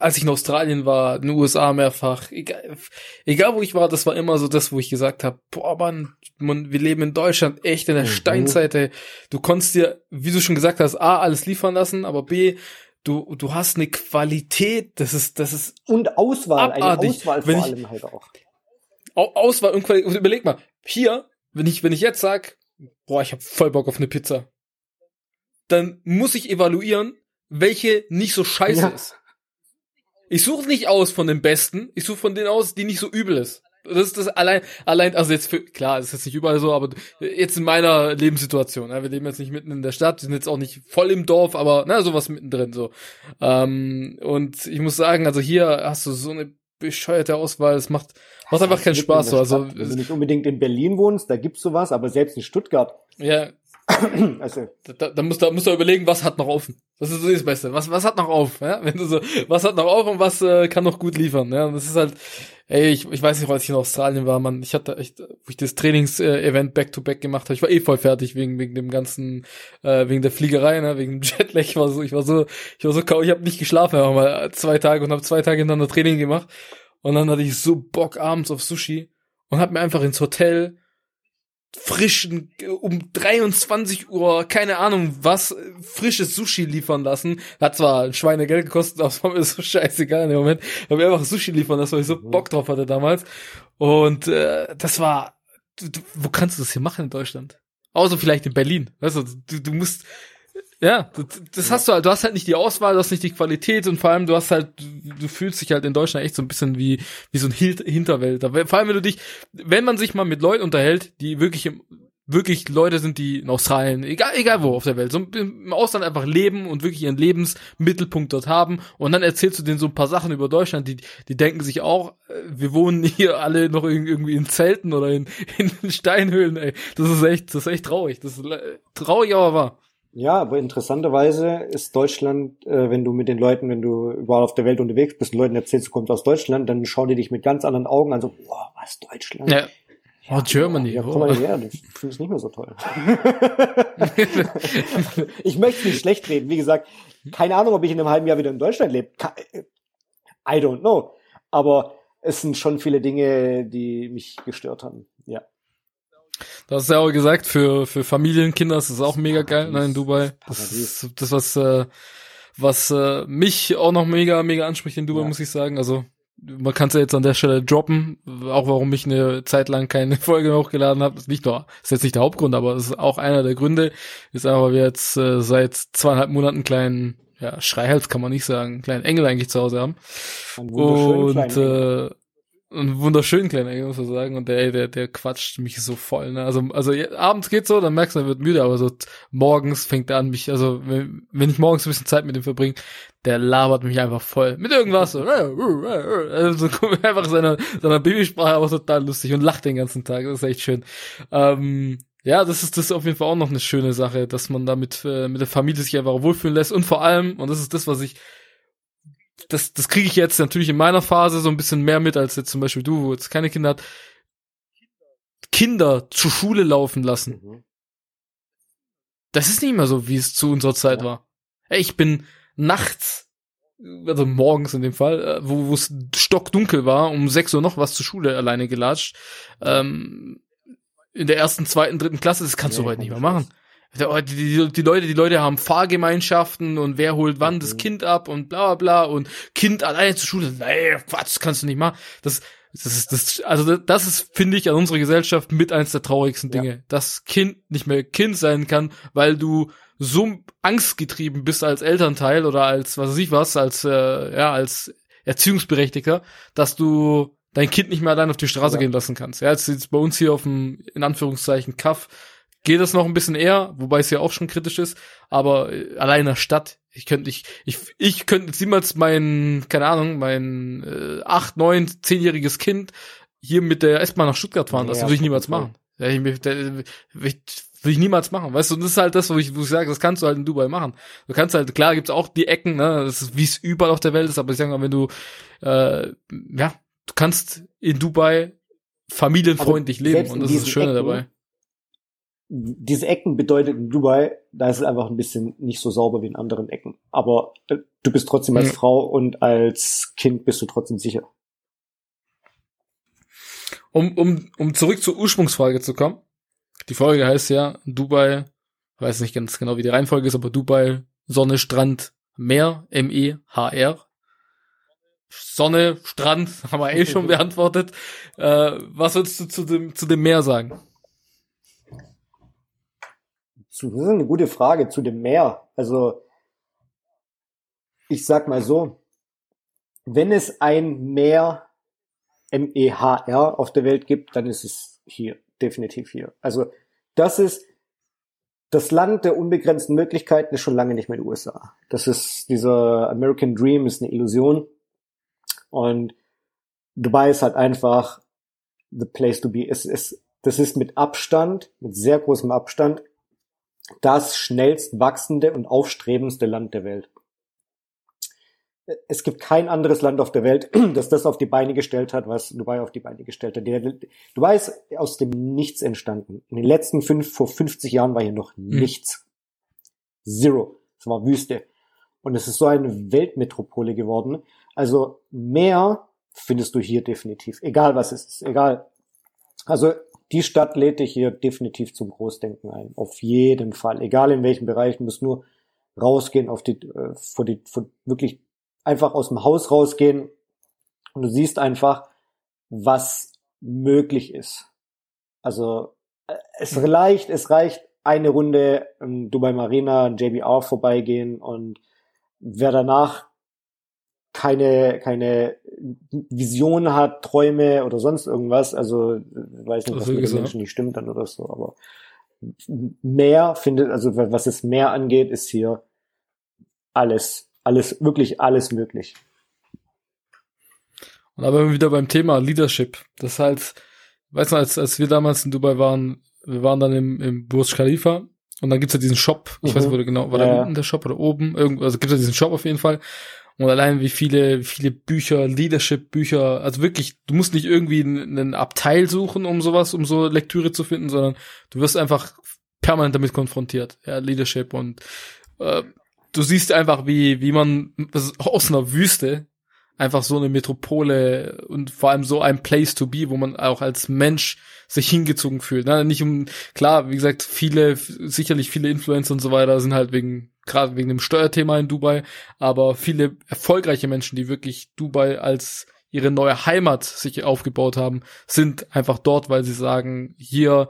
als ich in Australien war, in den USA mehrfach, egal, egal wo ich war, das war immer so das, wo ich gesagt habe, boah Mann, man, wir leben in Deutschland echt in der mhm. Steinzeit. Ey. Du konntest dir, wie du schon gesagt hast, A, alles liefern lassen, aber B, du, du hast eine Qualität, das ist, das ist Und Auswahl, abartig. eine Auswahl vor ich, allem halt auch. Auswahl und Qualität, überleg mal, hier, wenn ich, wenn ich jetzt sag, boah, ich habe voll Bock auf eine Pizza, dann muss ich evaluieren, welche nicht so scheiße ja. ist. Ich suche nicht aus von den Besten, ich suche von denen aus, die nicht so übel ist. Das ist das allein, allein, also jetzt für, klar, das ist jetzt nicht überall so, aber jetzt in meiner Lebenssituation, ja, wir leben jetzt nicht mitten in der Stadt, wir sind jetzt auch nicht voll im Dorf, aber, na, sowas mittendrin, so. Ähm, und ich muss sagen, also hier hast du so eine bescheuerte Auswahl, es macht, macht einfach keinen Spaß, so, also. Wenn du nicht unbedingt in Berlin wohnst, da gibt's sowas, aber selbst in Stuttgart. Ja, also. Da, da, musst du, musst du überlegen, was hat noch offen. Das ist so das Beste. Was, was hat noch auf? Ja? Wenn du so, was hat noch auf und was äh, kann noch gut liefern? Ja, und das ist halt, Ey, ich, ich weiß nicht, als ich in Australien war, man, ich hatte echt, wo ich das Trainings-Event back-to-back gemacht habe, ich war eh voll fertig wegen wegen dem ganzen, äh, wegen der Fliegerei, ne, wegen Jetlag. Ich war so, ich war so, ich war so kaum, ich habe nicht geschlafen, aber mal zwei Tage und habe zwei Tage hintereinander Training gemacht und dann hatte ich so Bock abends auf Sushi und hab mir einfach ins Hotel frischen, um 23 Uhr, keine Ahnung was, frisches Sushi liefern lassen. Hat zwar ein Schweinegeld gekostet, aber es war mir so scheißegal in dem Moment. Hab mir einfach Sushi liefern lassen, weil ich so mhm. Bock drauf hatte damals. Und äh, das war, du, wo kannst du das hier machen in Deutschland? Außer vielleicht in Berlin. Weißt du, du, du musst, ja, das, das hast du halt, du hast halt nicht die Auswahl, du hast nicht die Qualität und vor allem du hast halt, du, du fühlst dich halt in Deutschland echt so ein bisschen wie, wie so ein Hinterwälder. Vor allem wenn du dich, wenn man sich mal mit Leuten unterhält, die wirklich im, wirklich Leute sind, die in Australien, egal, egal wo auf der Welt, so im Ausland einfach leben und wirklich ihren Lebensmittelpunkt dort haben und dann erzählst du denen so ein paar Sachen über Deutschland, die, die denken sich auch, äh, wir wohnen hier alle noch irgendwie in Zelten oder in, in Steinhöhlen, ey. Das ist echt, das ist echt traurig. Das ist traurig, aber wahr. Ja, aber interessanterweise ist Deutschland, äh, wenn du mit den Leuten, wenn du überall auf der Welt unterwegs bist, Leuten erzählst, du kommst aus Deutschland, dann schauen die dich mit ganz anderen Augen an, so, boah, was Deutschland? Ja. Oh, Germany. Ja, komm mal her, ich finde es nicht mehr so toll. ich möchte nicht schlecht reden. Wie gesagt, keine Ahnung, ob ich in einem halben Jahr wieder in Deutschland lebe. I don't know. Aber es sind schon viele Dinge, die mich gestört haben. Du hast ja auch gesagt, für, für Familienkinder ist es auch mega geil, ne, in Dubai. Das ist das, was, äh, was äh, mich auch noch mega, mega anspricht in Dubai, ja. muss ich sagen. Also man kann es ja jetzt an der Stelle droppen, auch warum ich eine Zeit lang keine Folge hochgeladen habe. Ist nicht nur, ist jetzt nicht der Hauptgrund, aber es ist auch einer der Gründe. Ist einfach, weil wir jetzt äh, seit zweieinhalb Monaten kleinen, ja, Schreihals kann man nicht sagen, kleinen Engel eigentlich zu Hause haben. Und äh, ein wunderschönen kleiner Engel, muss man sagen. Und der, der, der quatscht mich so voll. Ne? Also, also abends geht's so, dann merkst du, er wird müde, aber so morgens fängt er an, mich, also wenn, wenn ich morgens ein bisschen Zeit mit ihm verbringe, der labert mich einfach voll. Mit irgendwas. So, also einfach seiner, seiner Babysprache, aber total lustig und lacht den ganzen Tag. Das ist echt schön. Ähm, ja, das ist das ist auf jeden Fall auch noch eine schöne Sache, dass man damit äh, mit der Familie sich einfach wohlfühlen lässt. Und vor allem, und das ist das, was ich das, das kriege ich jetzt natürlich in meiner Phase so ein bisschen mehr mit, als jetzt zum Beispiel du, wo jetzt keine Kinder hat. Kinder zur Schule laufen lassen. Mhm. Das ist nicht mehr so, wie es zu unserer Zeit ja. war. Ich bin nachts, also morgens in dem Fall, äh, wo es stockdunkel war, um sechs Uhr noch was zur Schule alleine gelatscht. Ähm, in der ersten, zweiten, dritten Klasse, das kannst ja, du heute nicht mehr machen. Die, die, die, Leute, die Leute haben Fahrgemeinschaften und wer holt wann das mhm. Kind ab und bla bla bla und Kind alleine zur Schule. Nee, Quatsch, kannst du nicht machen. Das, das ist, das, also das ist, finde ich, an unserer Gesellschaft mit eins der traurigsten Dinge. Ja. Dass Kind nicht mehr Kind sein kann, weil du so angstgetrieben bist als Elternteil oder als, was weiß ich was, als, äh, ja, als Erziehungsberechtigter, dass du dein Kind nicht mehr allein auf die Straße ja. gehen lassen kannst. Ja, jetzt ist bei uns hier auf dem, in Anführungszeichen, Kaff, geht das noch ein bisschen eher, wobei es ja auch schon kritisch ist, aber äh, allein in der Stadt, ich könnte nicht, ich, ich könnte jetzt niemals mein, keine Ahnung, mein äh, acht, neun, zehnjähriges Kind hier mit der S-Bahn nach Stuttgart fahren lassen, ja, würde ich niemals machen. Ja, ich, ich, ich, will ich niemals machen, weißt du, und das ist halt das, wo ich, wo ich sage, das kannst du halt in Dubai machen. Du kannst halt, klar gibt's auch die Ecken, ne, das ist, wie es überall auf der Welt ist, aber ich sage mal, wenn du, äh, ja, du kannst in Dubai familienfreundlich leben und das ist das Schöne Ecken, dabei diese Ecken bedeutet in Dubai, da ist es einfach ein bisschen nicht so sauber wie in anderen Ecken. Aber äh, du bist trotzdem als mhm. Frau und als Kind bist du trotzdem sicher. Um, um, um zurück zur Ursprungsfrage zu kommen. Die Folge heißt ja Dubai, weiß nicht ganz genau, wie die Reihenfolge ist, aber Dubai, Sonne, Strand, Meer, M-E-H-R. Sonne, Strand, haben wir eh schon beantwortet. Äh, was würdest du zu dem, zu dem Meer sagen? Das ist eine gute Frage zu dem Meer. Also, ich sag mal so, wenn es ein Meer M-E-H-R auf der Welt gibt, dann ist es hier, definitiv hier. Also, das ist das Land der unbegrenzten Möglichkeiten ist schon lange nicht mehr die USA. Das ist dieser American Dream ist eine Illusion. Und Dubai ist halt einfach the place to be. Es, es, das ist mit Abstand, mit sehr großem Abstand, das schnellst wachsende und aufstrebendste Land der Welt. es gibt kein anderes Land auf der Welt, das das auf die Beine gestellt hat, was Dubai auf die Beine gestellt hat. Dubai ist aus dem Nichts entstanden. In den letzten fünf, vor 50 Jahren war hier noch mhm. nichts. Zero. Es war Wüste. Und es ist so eine Weltmetropole geworden. Also mehr findest du hier definitiv. Egal was es ist. Egal. Also die Stadt lädt dich hier definitiv zum Großdenken ein. Auf jeden Fall. Egal in welchem Bereich. Du musst nur rausgehen auf die, äh, vor die, vor wirklich einfach aus dem Haus rausgehen und du siehst einfach, was möglich ist. Also äh, es reicht, es reicht eine Runde im Dubai Marina, JBR vorbeigehen und wer danach keine, keine Vision hat, Träume oder sonst irgendwas, also weiß nicht, was mit den Menschen nicht stimmt dann oder so, aber mehr findet, also was es mehr angeht, ist hier alles, alles, wirklich alles möglich. Und aber wieder beim Thema Leadership. Das heißt, weißt du, als, als wir damals in Dubai waren, wir waren dann im, im Burj Khalifa und dann gibt's ja diesen Shop. Ich mhm. weiß nicht, wo genau, war ja. da unten der Shop oder oben? Also gibt's ja diesen Shop auf jeden Fall. Und allein wie viele, viele Bücher, Leadership-Bücher, also wirklich, du musst nicht irgendwie einen Abteil suchen, um sowas, um so Lektüre zu finden, sondern du wirst einfach permanent damit konfrontiert. Ja, Leadership und äh, du siehst einfach, wie, wie man aus einer Wüste einfach so eine Metropole und vor allem so ein Place to be, wo man auch als Mensch sich hingezogen fühlt. Ne? Nicht um, klar, wie gesagt, viele, sicherlich viele Influencer und so weiter sind halt wegen, gerade wegen dem Steuerthema in Dubai, aber viele erfolgreiche Menschen, die wirklich Dubai als ihre neue Heimat sich aufgebaut haben, sind einfach dort, weil sie sagen, hier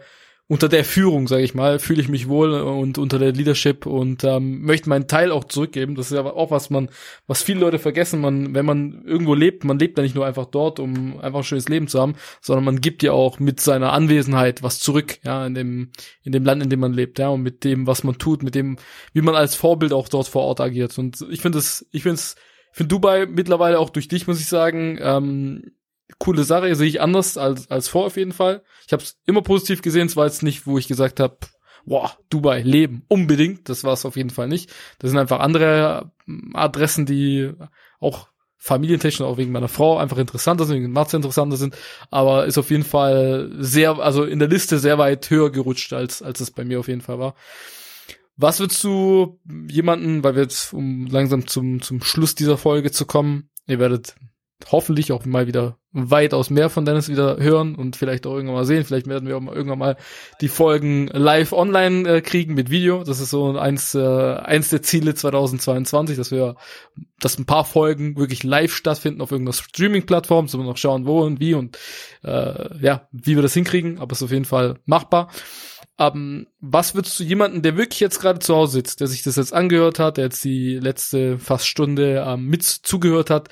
unter der Führung, sage ich mal, fühle ich mich wohl und unter der Leadership und ähm, möchte meinen Teil auch zurückgeben. Das ist aber auch was man, was viele Leute vergessen. Man, wenn man irgendwo lebt, man lebt ja nicht nur einfach dort, um einfach ein schönes Leben zu haben, sondern man gibt ja auch mit seiner Anwesenheit was zurück, ja, in dem, in dem Land, in dem man lebt, ja, und mit dem, was man tut, mit dem, wie man als Vorbild auch dort vor Ort agiert. Und ich finde es, ich finde es, finde Dubai mittlerweile auch durch dich, muss ich sagen, ähm, coole Sache, sehe ich anders als, als vor auf jeden Fall. Ich habe es immer positiv gesehen, es war jetzt nicht, wo ich gesagt habe, boah, Dubai, Leben, unbedingt. Das war es auf jeden Fall nicht. Das sind einfach andere ähm, Adressen, die auch familientechnisch auch wegen meiner Frau einfach interessanter sind, wegen Matze interessanter sind, aber ist auf jeden Fall sehr, also in der Liste sehr weit höher gerutscht, als, als es bei mir auf jeden Fall war. Was würdest du jemanden, weil wir jetzt, um langsam zum, zum Schluss dieser Folge zu kommen, ihr werdet hoffentlich auch mal wieder weitaus mehr von Dennis wieder hören und vielleicht auch irgendwann mal sehen. Vielleicht werden wir auch mal irgendwann mal die Folgen live online äh, kriegen mit Video. Das ist so eins, äh, eins der Ziele 2022, dass wir, dass ein paar Folgen wirklich live stattfinden auf irgendeiner Streaming-Plattform. So wir noch schauen, wo und wie und äh, ja, wie wir das hinkriegen. Aber es ist auf jeden Fall machbar. Um, was würdest du jemanden, der wirklich jetzt gerade zu Hause sitzt, der sich das jetzt angehört hat, der jetzt die letzte fast Stunde ähm, mit zugehört hat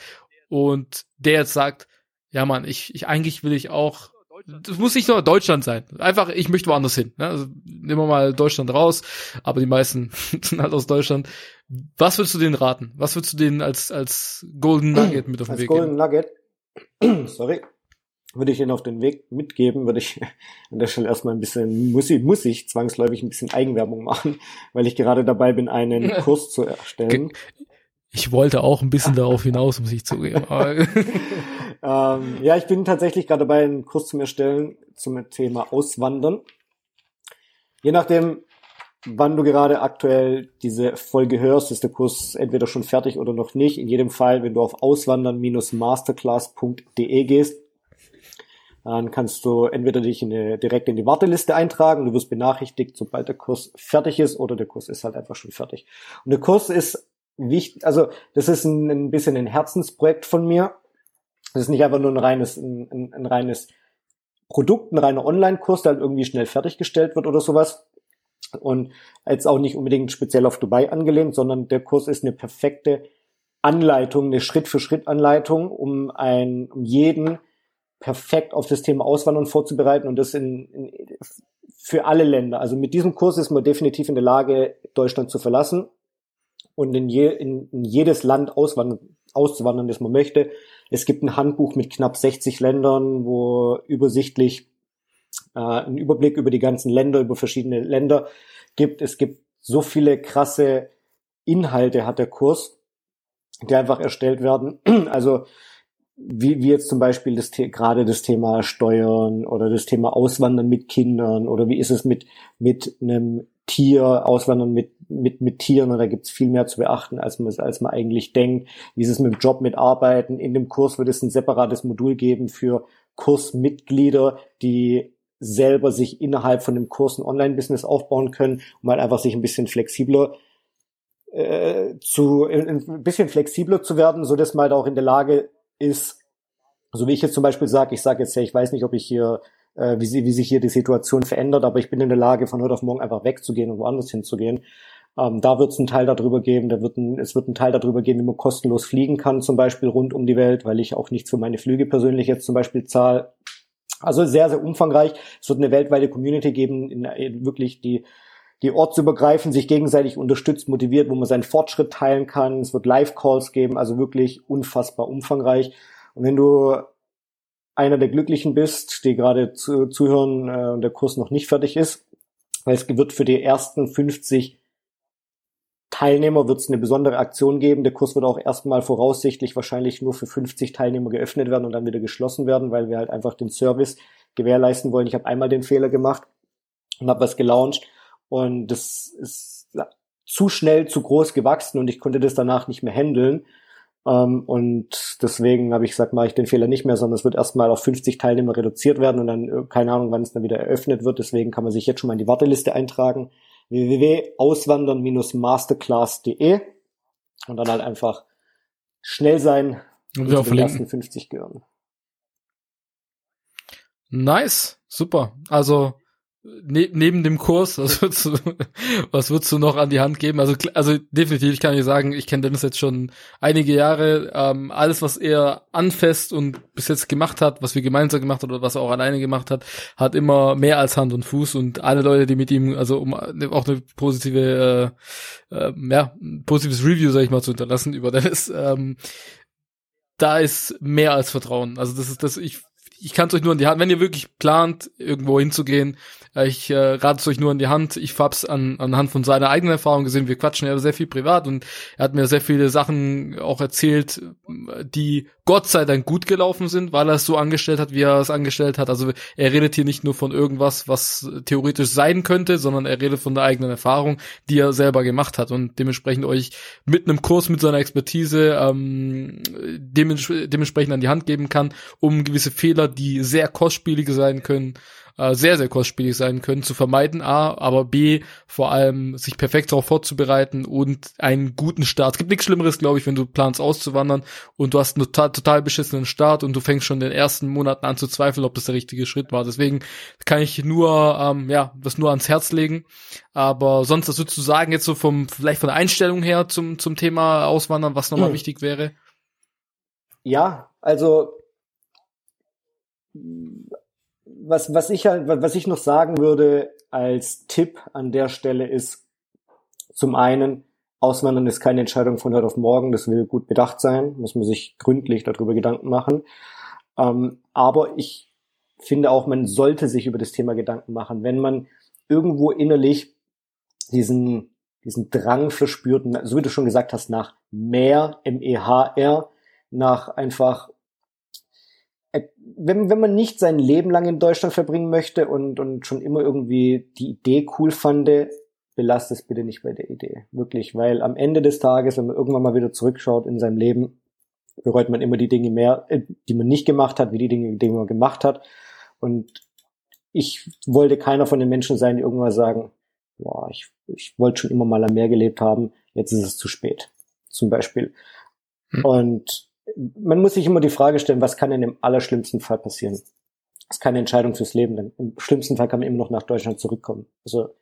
und der jetzt sagt, ja man, ich, ich eigentlich will ich auch, das muss nicht nur Deutschland sein. Einfach, ich möchte woanders hin. Ne? Also nehmen wir mal Deutschland raus, aber die meisten sind halt aus Deutschland. Was würdest du denen raten? Was würdest du denen als, als Golden Nugget mit auf den als Weg Golden Nugget, sorry, würde ich ihnen auf den Weg mitgeben, würde ich an der Stelle erstmal ein bisschen, muss ich, muss ich zwangsläufig ein bisschen Eigenwerbung machen, weil ich gerade dabei bin, einen Kurs zu erstellen. Ich wollte auch ein bisschen darauf hinaus, muss ich zugeben. ähm, ja, ich bin tatsächlich gerade dabei, einen Kurs zu erstellen zum Thema Auswandern. Je nachdem, wann du gerade aktuell diese Folge hörst, ist der Kurs entweder schon fertig oder noch nicht. In jedem Fall, wenn du auf auswandern-masterclass.de gehst, dann kannst du entweder dich in eine, direkt in die Warteliste eintragen, du wirst benachrichtigt, sobald der Kurs fertig ist, oder der Kurs ist halt einfach schon fertig. Und der Kurs ist wichtig, also das ist ein, ein bisschen ein Herzensprojekt von mir. Das ist nicht einfach nur ein reines, ein, ein, ein reines Produkt, ein reiner Online-Kurs, der halt irgendwie schnell fertiggestellt wird oder sowas. Und jetzt auch nicht unbedingt speziell auf Dubai angelehnt, sondern der Kurs ist eine perfekte Anleitung, eine Schritt-für-Schritt-Anleitung, um ein, um jeden perfekt auf das Thema Auswandern vorzubereiten und das in, in, für alle Länder. Also mit diesem Kurs ist man definitiv in der Lage, Deutschland zu verlassen und in, je, in, in jedes Land auswandern, auszuwandern, das man möchte. Es gibt ein Handbuch mit knapp 60 Ländern, wo übersichtlich äh, ein Überblick über die ganzen Länder, über verschiedene Länder gibt. Es gibt so viele krasse Inhalte, hat der Kurs. die einfach erstellt werden. Also wie, wie jetzt zum Beispiel das gerade das Thema Steuern oder das Thema Auswandern mit Kindern oder wie ist es mit mit einem Tier, Auswandern mit mit mit Tieren und da gibt es viel mehr zu beachten, als man als man eigentlich denkt. Wie ist es mit dem Job, mit Arbeiten? In dem Kurs wird es ein separates Modul geben für Kursmitglieder, die selber sich innerhalb von dem Kurs ein Online-Business aufbauen können, um halt einfach sich ein bisschen flexibler äh, zu ein bisschen flexibler zu werden, so dass man halt auch in der Lage ist, so wie ich jetzt zum Beispiel sage, ich sage jetzt ja, ich weiß nicht, ob ich hier, äh, wie, wie sich hier die Situation verändert, aber ich bin in der Lage, von heute auf morgen einfach wegzugehen und woanders hinzugehen. Ähm, da wird es einen Teil darüber geben, da wird ein, es wird einen Teil darüber geben, wie man kostenlos fliegen kann, zum Beispiel rund um die Welt, weil ich auch nichts für meine Flüge persönlich jetzt zum Beispiel zahle. Also sehr, sehr umfangreich. Es wird eine weltweite Community geben, in, in wirklich die die ortsübergreifend sich gegenseitig unterstützt, motiviert, wo man seinen Fortschritt teilen kann. Es wird Live-Calls geben, also wirklich unfassbar umfangreich. Und wenn du einer der Glücklichen bist, die gerade zu, zuhören äh, und der Kurs noch nicht fertig ist, weil es wird für die ersten 50 Teilnehmer wird es eine besondere Aktion geben. Der Kurs wird auch erstmal voraussichtlich wahrscheinlich nur für 50 Teilnehmer geöffnet werden und dann wieder geschlossen werden, weil wir halt einfach den Service gewährleisten wollen. Ich habe einmal den Fehler gemacht und habe was gelauncht und das ist zu schnell, zu groß gewachsen und ich konnte das danach nicht mehr handeln. Ähm, und deswegen habe ich gesagt, mache ich den Fehler nicht mehr, sondern es wird erstmal auf 50 Teilnehmer reduziert werden und dann, äh, keine Ahnung, wann es dann wieder eröffnet wird. Deswegen kann man sich jetzt schon mal in die Warteliste eintragen. www.auswandern-masterclass.de und dann halt einfach schnell sein und wir den ersten 50 gehören. Nice, super. Also ne neben dem Kurs, was würdest, du, was würdest du noch an die Hand geben? Also, also definitiv, ich kann dir sagen, ich kenne Dennis jetzt schon einige Jahre. Ähm, alles, was er anfasst und bis jetzt gemacht hat, was wir gemeinsam gemacht haben oder was er auch alleine gemacht hat, hat immer mehr als Hand und Fuß. Und alle Leute, die mit ihm, also um auch eine positive, äh, äh, ja, positives Review, sag ich mal, zu hinterlassen über Dennis, ähm, da ist mehr als Vertrauen. Also das ist das, ich ich kann es euch nur an die Hand, wenn ihr wirklich plant, irgendwo hinzugehen, ich äh, rate es euch nur an die Hand. Ich hab's an, anhand von seiner eigenen Erfahrung gesehen. Wir quatschen ja sehr viel privat und er hat mir sehr viele Sachen auch erzählt, die Gott sei Dank gut gelaufen sind, weil er es so angestellt hat, wie er es angestellt hat. Also er redet hier nicht nur von irgendwas, was theoretisch sein könnte, sondern er redet von der eigenen Erfahrung, die er selber gemacht hat und dementsprechend euch mit einem Kurs mit seiner Expertise ähm, dementsprechend an die Hand geben kann, um gewisse Fehler, die sehr kostspielig sein können, äh, sehr, sehr kostspielig sein können, zu vermeiden, A, aber B, vor allem sich perfekt darauf vorzubereiten und einen guten Start. Es gibt nichts Schlimmeres, glaube ich, wenn du planst auszuwandern und du hast einen total, total beschissenen Start und du fängst schon in den ersten Monaten an zu zweifeln, ob das der richtige Schritt war. Deswegen kann ich nur, ähm, ja, das nur ans Herz legen. Aber sonst, was würdest du sagen, jetzt so vom, vielleicht von der Einstellung her zum, zum Thema Auswandern, was nochmal hm. wichtig wäre? Ja, also was, was ich halt, was ich noch sagen würde als Tipp an der Stelle ist, zum einen, Auswandern ist keine Entscheidung von heute auf morgen, das will gut bedacht sein, muss man sich gründlich darüber Gedanken machen. Ähm, aber ich finde auch, man sollte sich über das Thema Gedanken machen. Wenn man irgendwo innerlich diesen, diesen Drang verspürt, so wie du schon gesagt hast, nach mehr, M-E-H-R, nach einfach wenn, wenn man nicht sein Leben lang in Deutschland verbringen möchte und, und schon immer irgendwie die Idee cool fand, belasst es bitte nicht bei der Idee. Wirklich, weil am Ende des Tages, wenn man irgendwann mal wieder zurückschaut in seinem Leben, bereut man immer die Dinge mehr, äh, die man nicht gemacht hat, wie die Dinge, die man gemacht hat. Und ich wollte keiner von den Menschen sein, die irgendwann sagen, boah, ich, ich wollte schon immer mal am Meer gelebt haben, jetzt ist es zu spät. Zum Beispiel. Hm. Und man muss sich immer die Frage stellen, was kann denn im allerschlimmsten Fall passieren? Das ist keine Entscheidung fürs Leben, denn im schlimmsten Fall kann man immer noch nach Deutschland zurückkommen. Also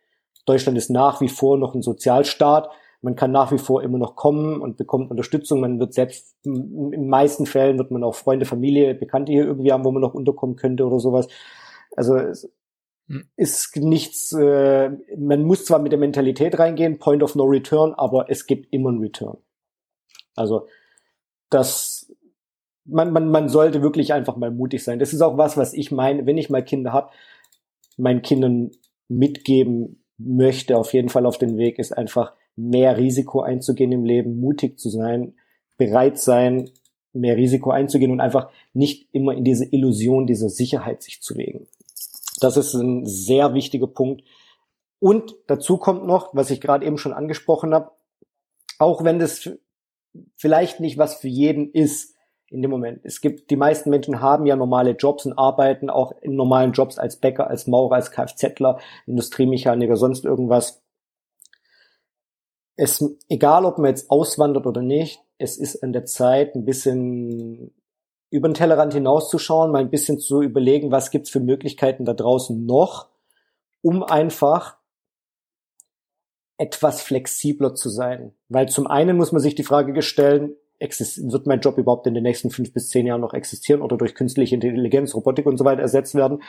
Deutschland ist nach wie vor noch ein Sozialstaat. Man kann nach wie vor immer noch kommen und bekommt Unterstützung. Man wird selbst, in den meisten Fällen wird man auch Freunde, Familie, Bekannte hier irgendwie haben, wo man noch unterkommen könnte oder sowas. Also es hm. ist nichts, äh, man muss zwar mit der Mentalität reingehen, Point of No Return, aber es gibt immer einen Return. Also das man, man, man sollte wirklich einfach mal mutig sein. Das ist auch was, was ich meine, wenn ich mal Kinder habe, meinen Kindern mitgeben möchte, auf jeden Fall auf den Weg, ist einfach mehr Risiko einzugehen im Leben, mutig zu sein, bereit sein, mehr Risiko einzugehen und einfach nicht immer in diese Illusion dieser Sicherheit sich zu legen. Das ist ein sehr wichtiger Punkt. Und dazu kommt noch, was ich gerade eben schon angesprochen habe, auch wenn das vielleicht nicht was für jeden ist in dem Moment. Es gibt, die meisten Menschen haben ja normale Jobs und arbeiten auch in normalen Jobs als Bäcker, als Maurer, als Kfzler, Industriemechaniker, sonst irgendwas. Es, egal ob man jetzt auswandert oder nicht, es ist an der Zeit, ein bisschen über den Tellerrand hinauszuschauen, mal ein bisschen zu überlegen, was gibt's für Möglichkeiten da draußen noch, um einfach etwas flexibler zu sein. Weil zum einen muss man sich die Frage stellen, wird mein Job überhaupt in den nächsten fünf bis zehn Jahren noch existieren oder durch künstliche Intelligenz, Robotik und so weiter ersetzt werden?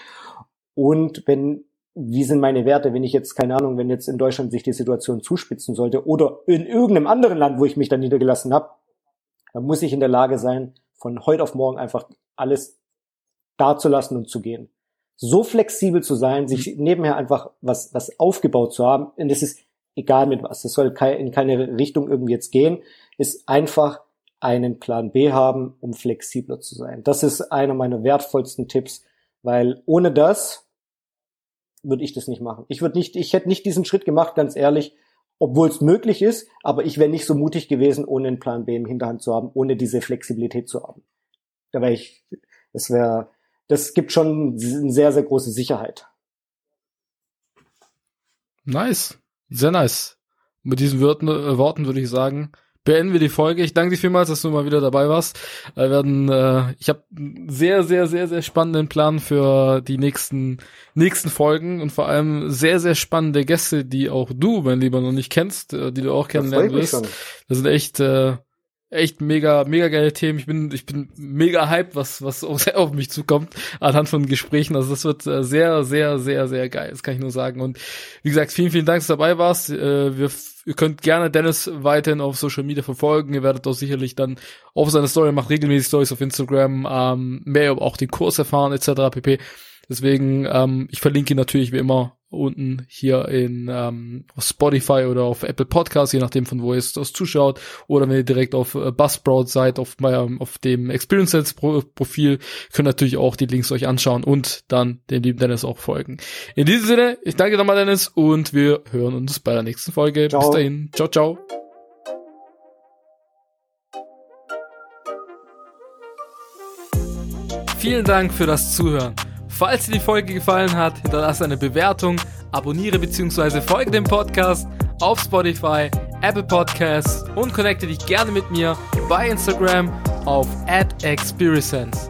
Und wenn, wie sind meine Werte, wenn ich jetzt, keine Ahnung, wenn jetzt in Deutschland sich die Situation zuspitzen sollte oder in irgendeinem anderen Land, wo ich mich dann niedergelassen habe, dann muss ich in der Lage sein, von heute auf morgen einfach alles dazulassen und zu gehen. So flexibel zu sein, sich mhm. nebenher einfach was, was aufgebaut zu haben, und das ist egal mit was, das soll in keine Richtung irgendwie jetzt gehen, ist einfach einen Plan B haben, um flexibler zu sein. Das ist einer meiner wertvollsten Tipps, weil ohne das würde ich das nicht machen. Ich würde nicht, ich hätte nicht diesen Schritt gemacht, ganz ehrlich, obwohl es möglich ist, aber ich wäre nicht so mutig gewesen, ohne einen Plan B im Hinterhand zu haben, ohne diese Flexibilität zu haben. Da wäre ich, das wäre, das gibt schon eine sehr, sehr große Sicherheit. Nice. Sehr nice. Mit diesen Worten, äh, Worten würde ich sagen, beenden wir die Folge. Ich danke dir vielmals, dass du mal wieder dabei warst. Wir werden, äh, ich habe einen sehr, sehr, sehr, sehr spannenden Plan für die nächsten, nächsten Folgen und vor allem sehr, sehr spannende Gäste, die auch du, mein Lieber, noch nicht kennst, äh, die du auch kennenlernen wirst. Das sind echt äh, echt mega, mega geile Themen. Ich bin, ich bin mega hyped, was, was auf mich zukommt, anhand von Gesprächen. Also das wird äh, sehr, sehr, sehr, sehr geil. Das kann ich nur sagen. Und wie gesagt, vielen, vielen Dank, dass du dabei warst. Äh, wir, ihr könnt gerne Dennis weiterhin auf Social Media verfolgen. Ihr werdet auch sicherlich dann auf seine Story macht regelmäßig Stories auf Instagram, ähm, mehr über auch den Kurs erfahren, etc. pp. Deswegen, ähm, ich verlinke ihn natürlich wie immer unten hier in ähm, Spotify oder auf Apple Podcasts, je nachdem von wo ihr es zuschaut, oder wenn ihr direkt auf äh, Buzzsprout seid, auf, meinem, auf dem Experience Sales Profil, könnt ihr natürlich auch die Links euch anschauen und dann dem lieben Dennis auch folgen. In diesem Sinne, ich danke nochmal Dennis und wir hören uns bei der nächsten Folge. Ciao. Bis dahin. Ciao, ciao. Vielen Dank für das Zuhören. Falls dir die Folge gefallen hat, hinterlasse eine Bewertung, abonniere bzw. folge dem Podcast auf Spotify, Apple Podcasts und connecte dich gerne mit mir bei Instagram auf @experience.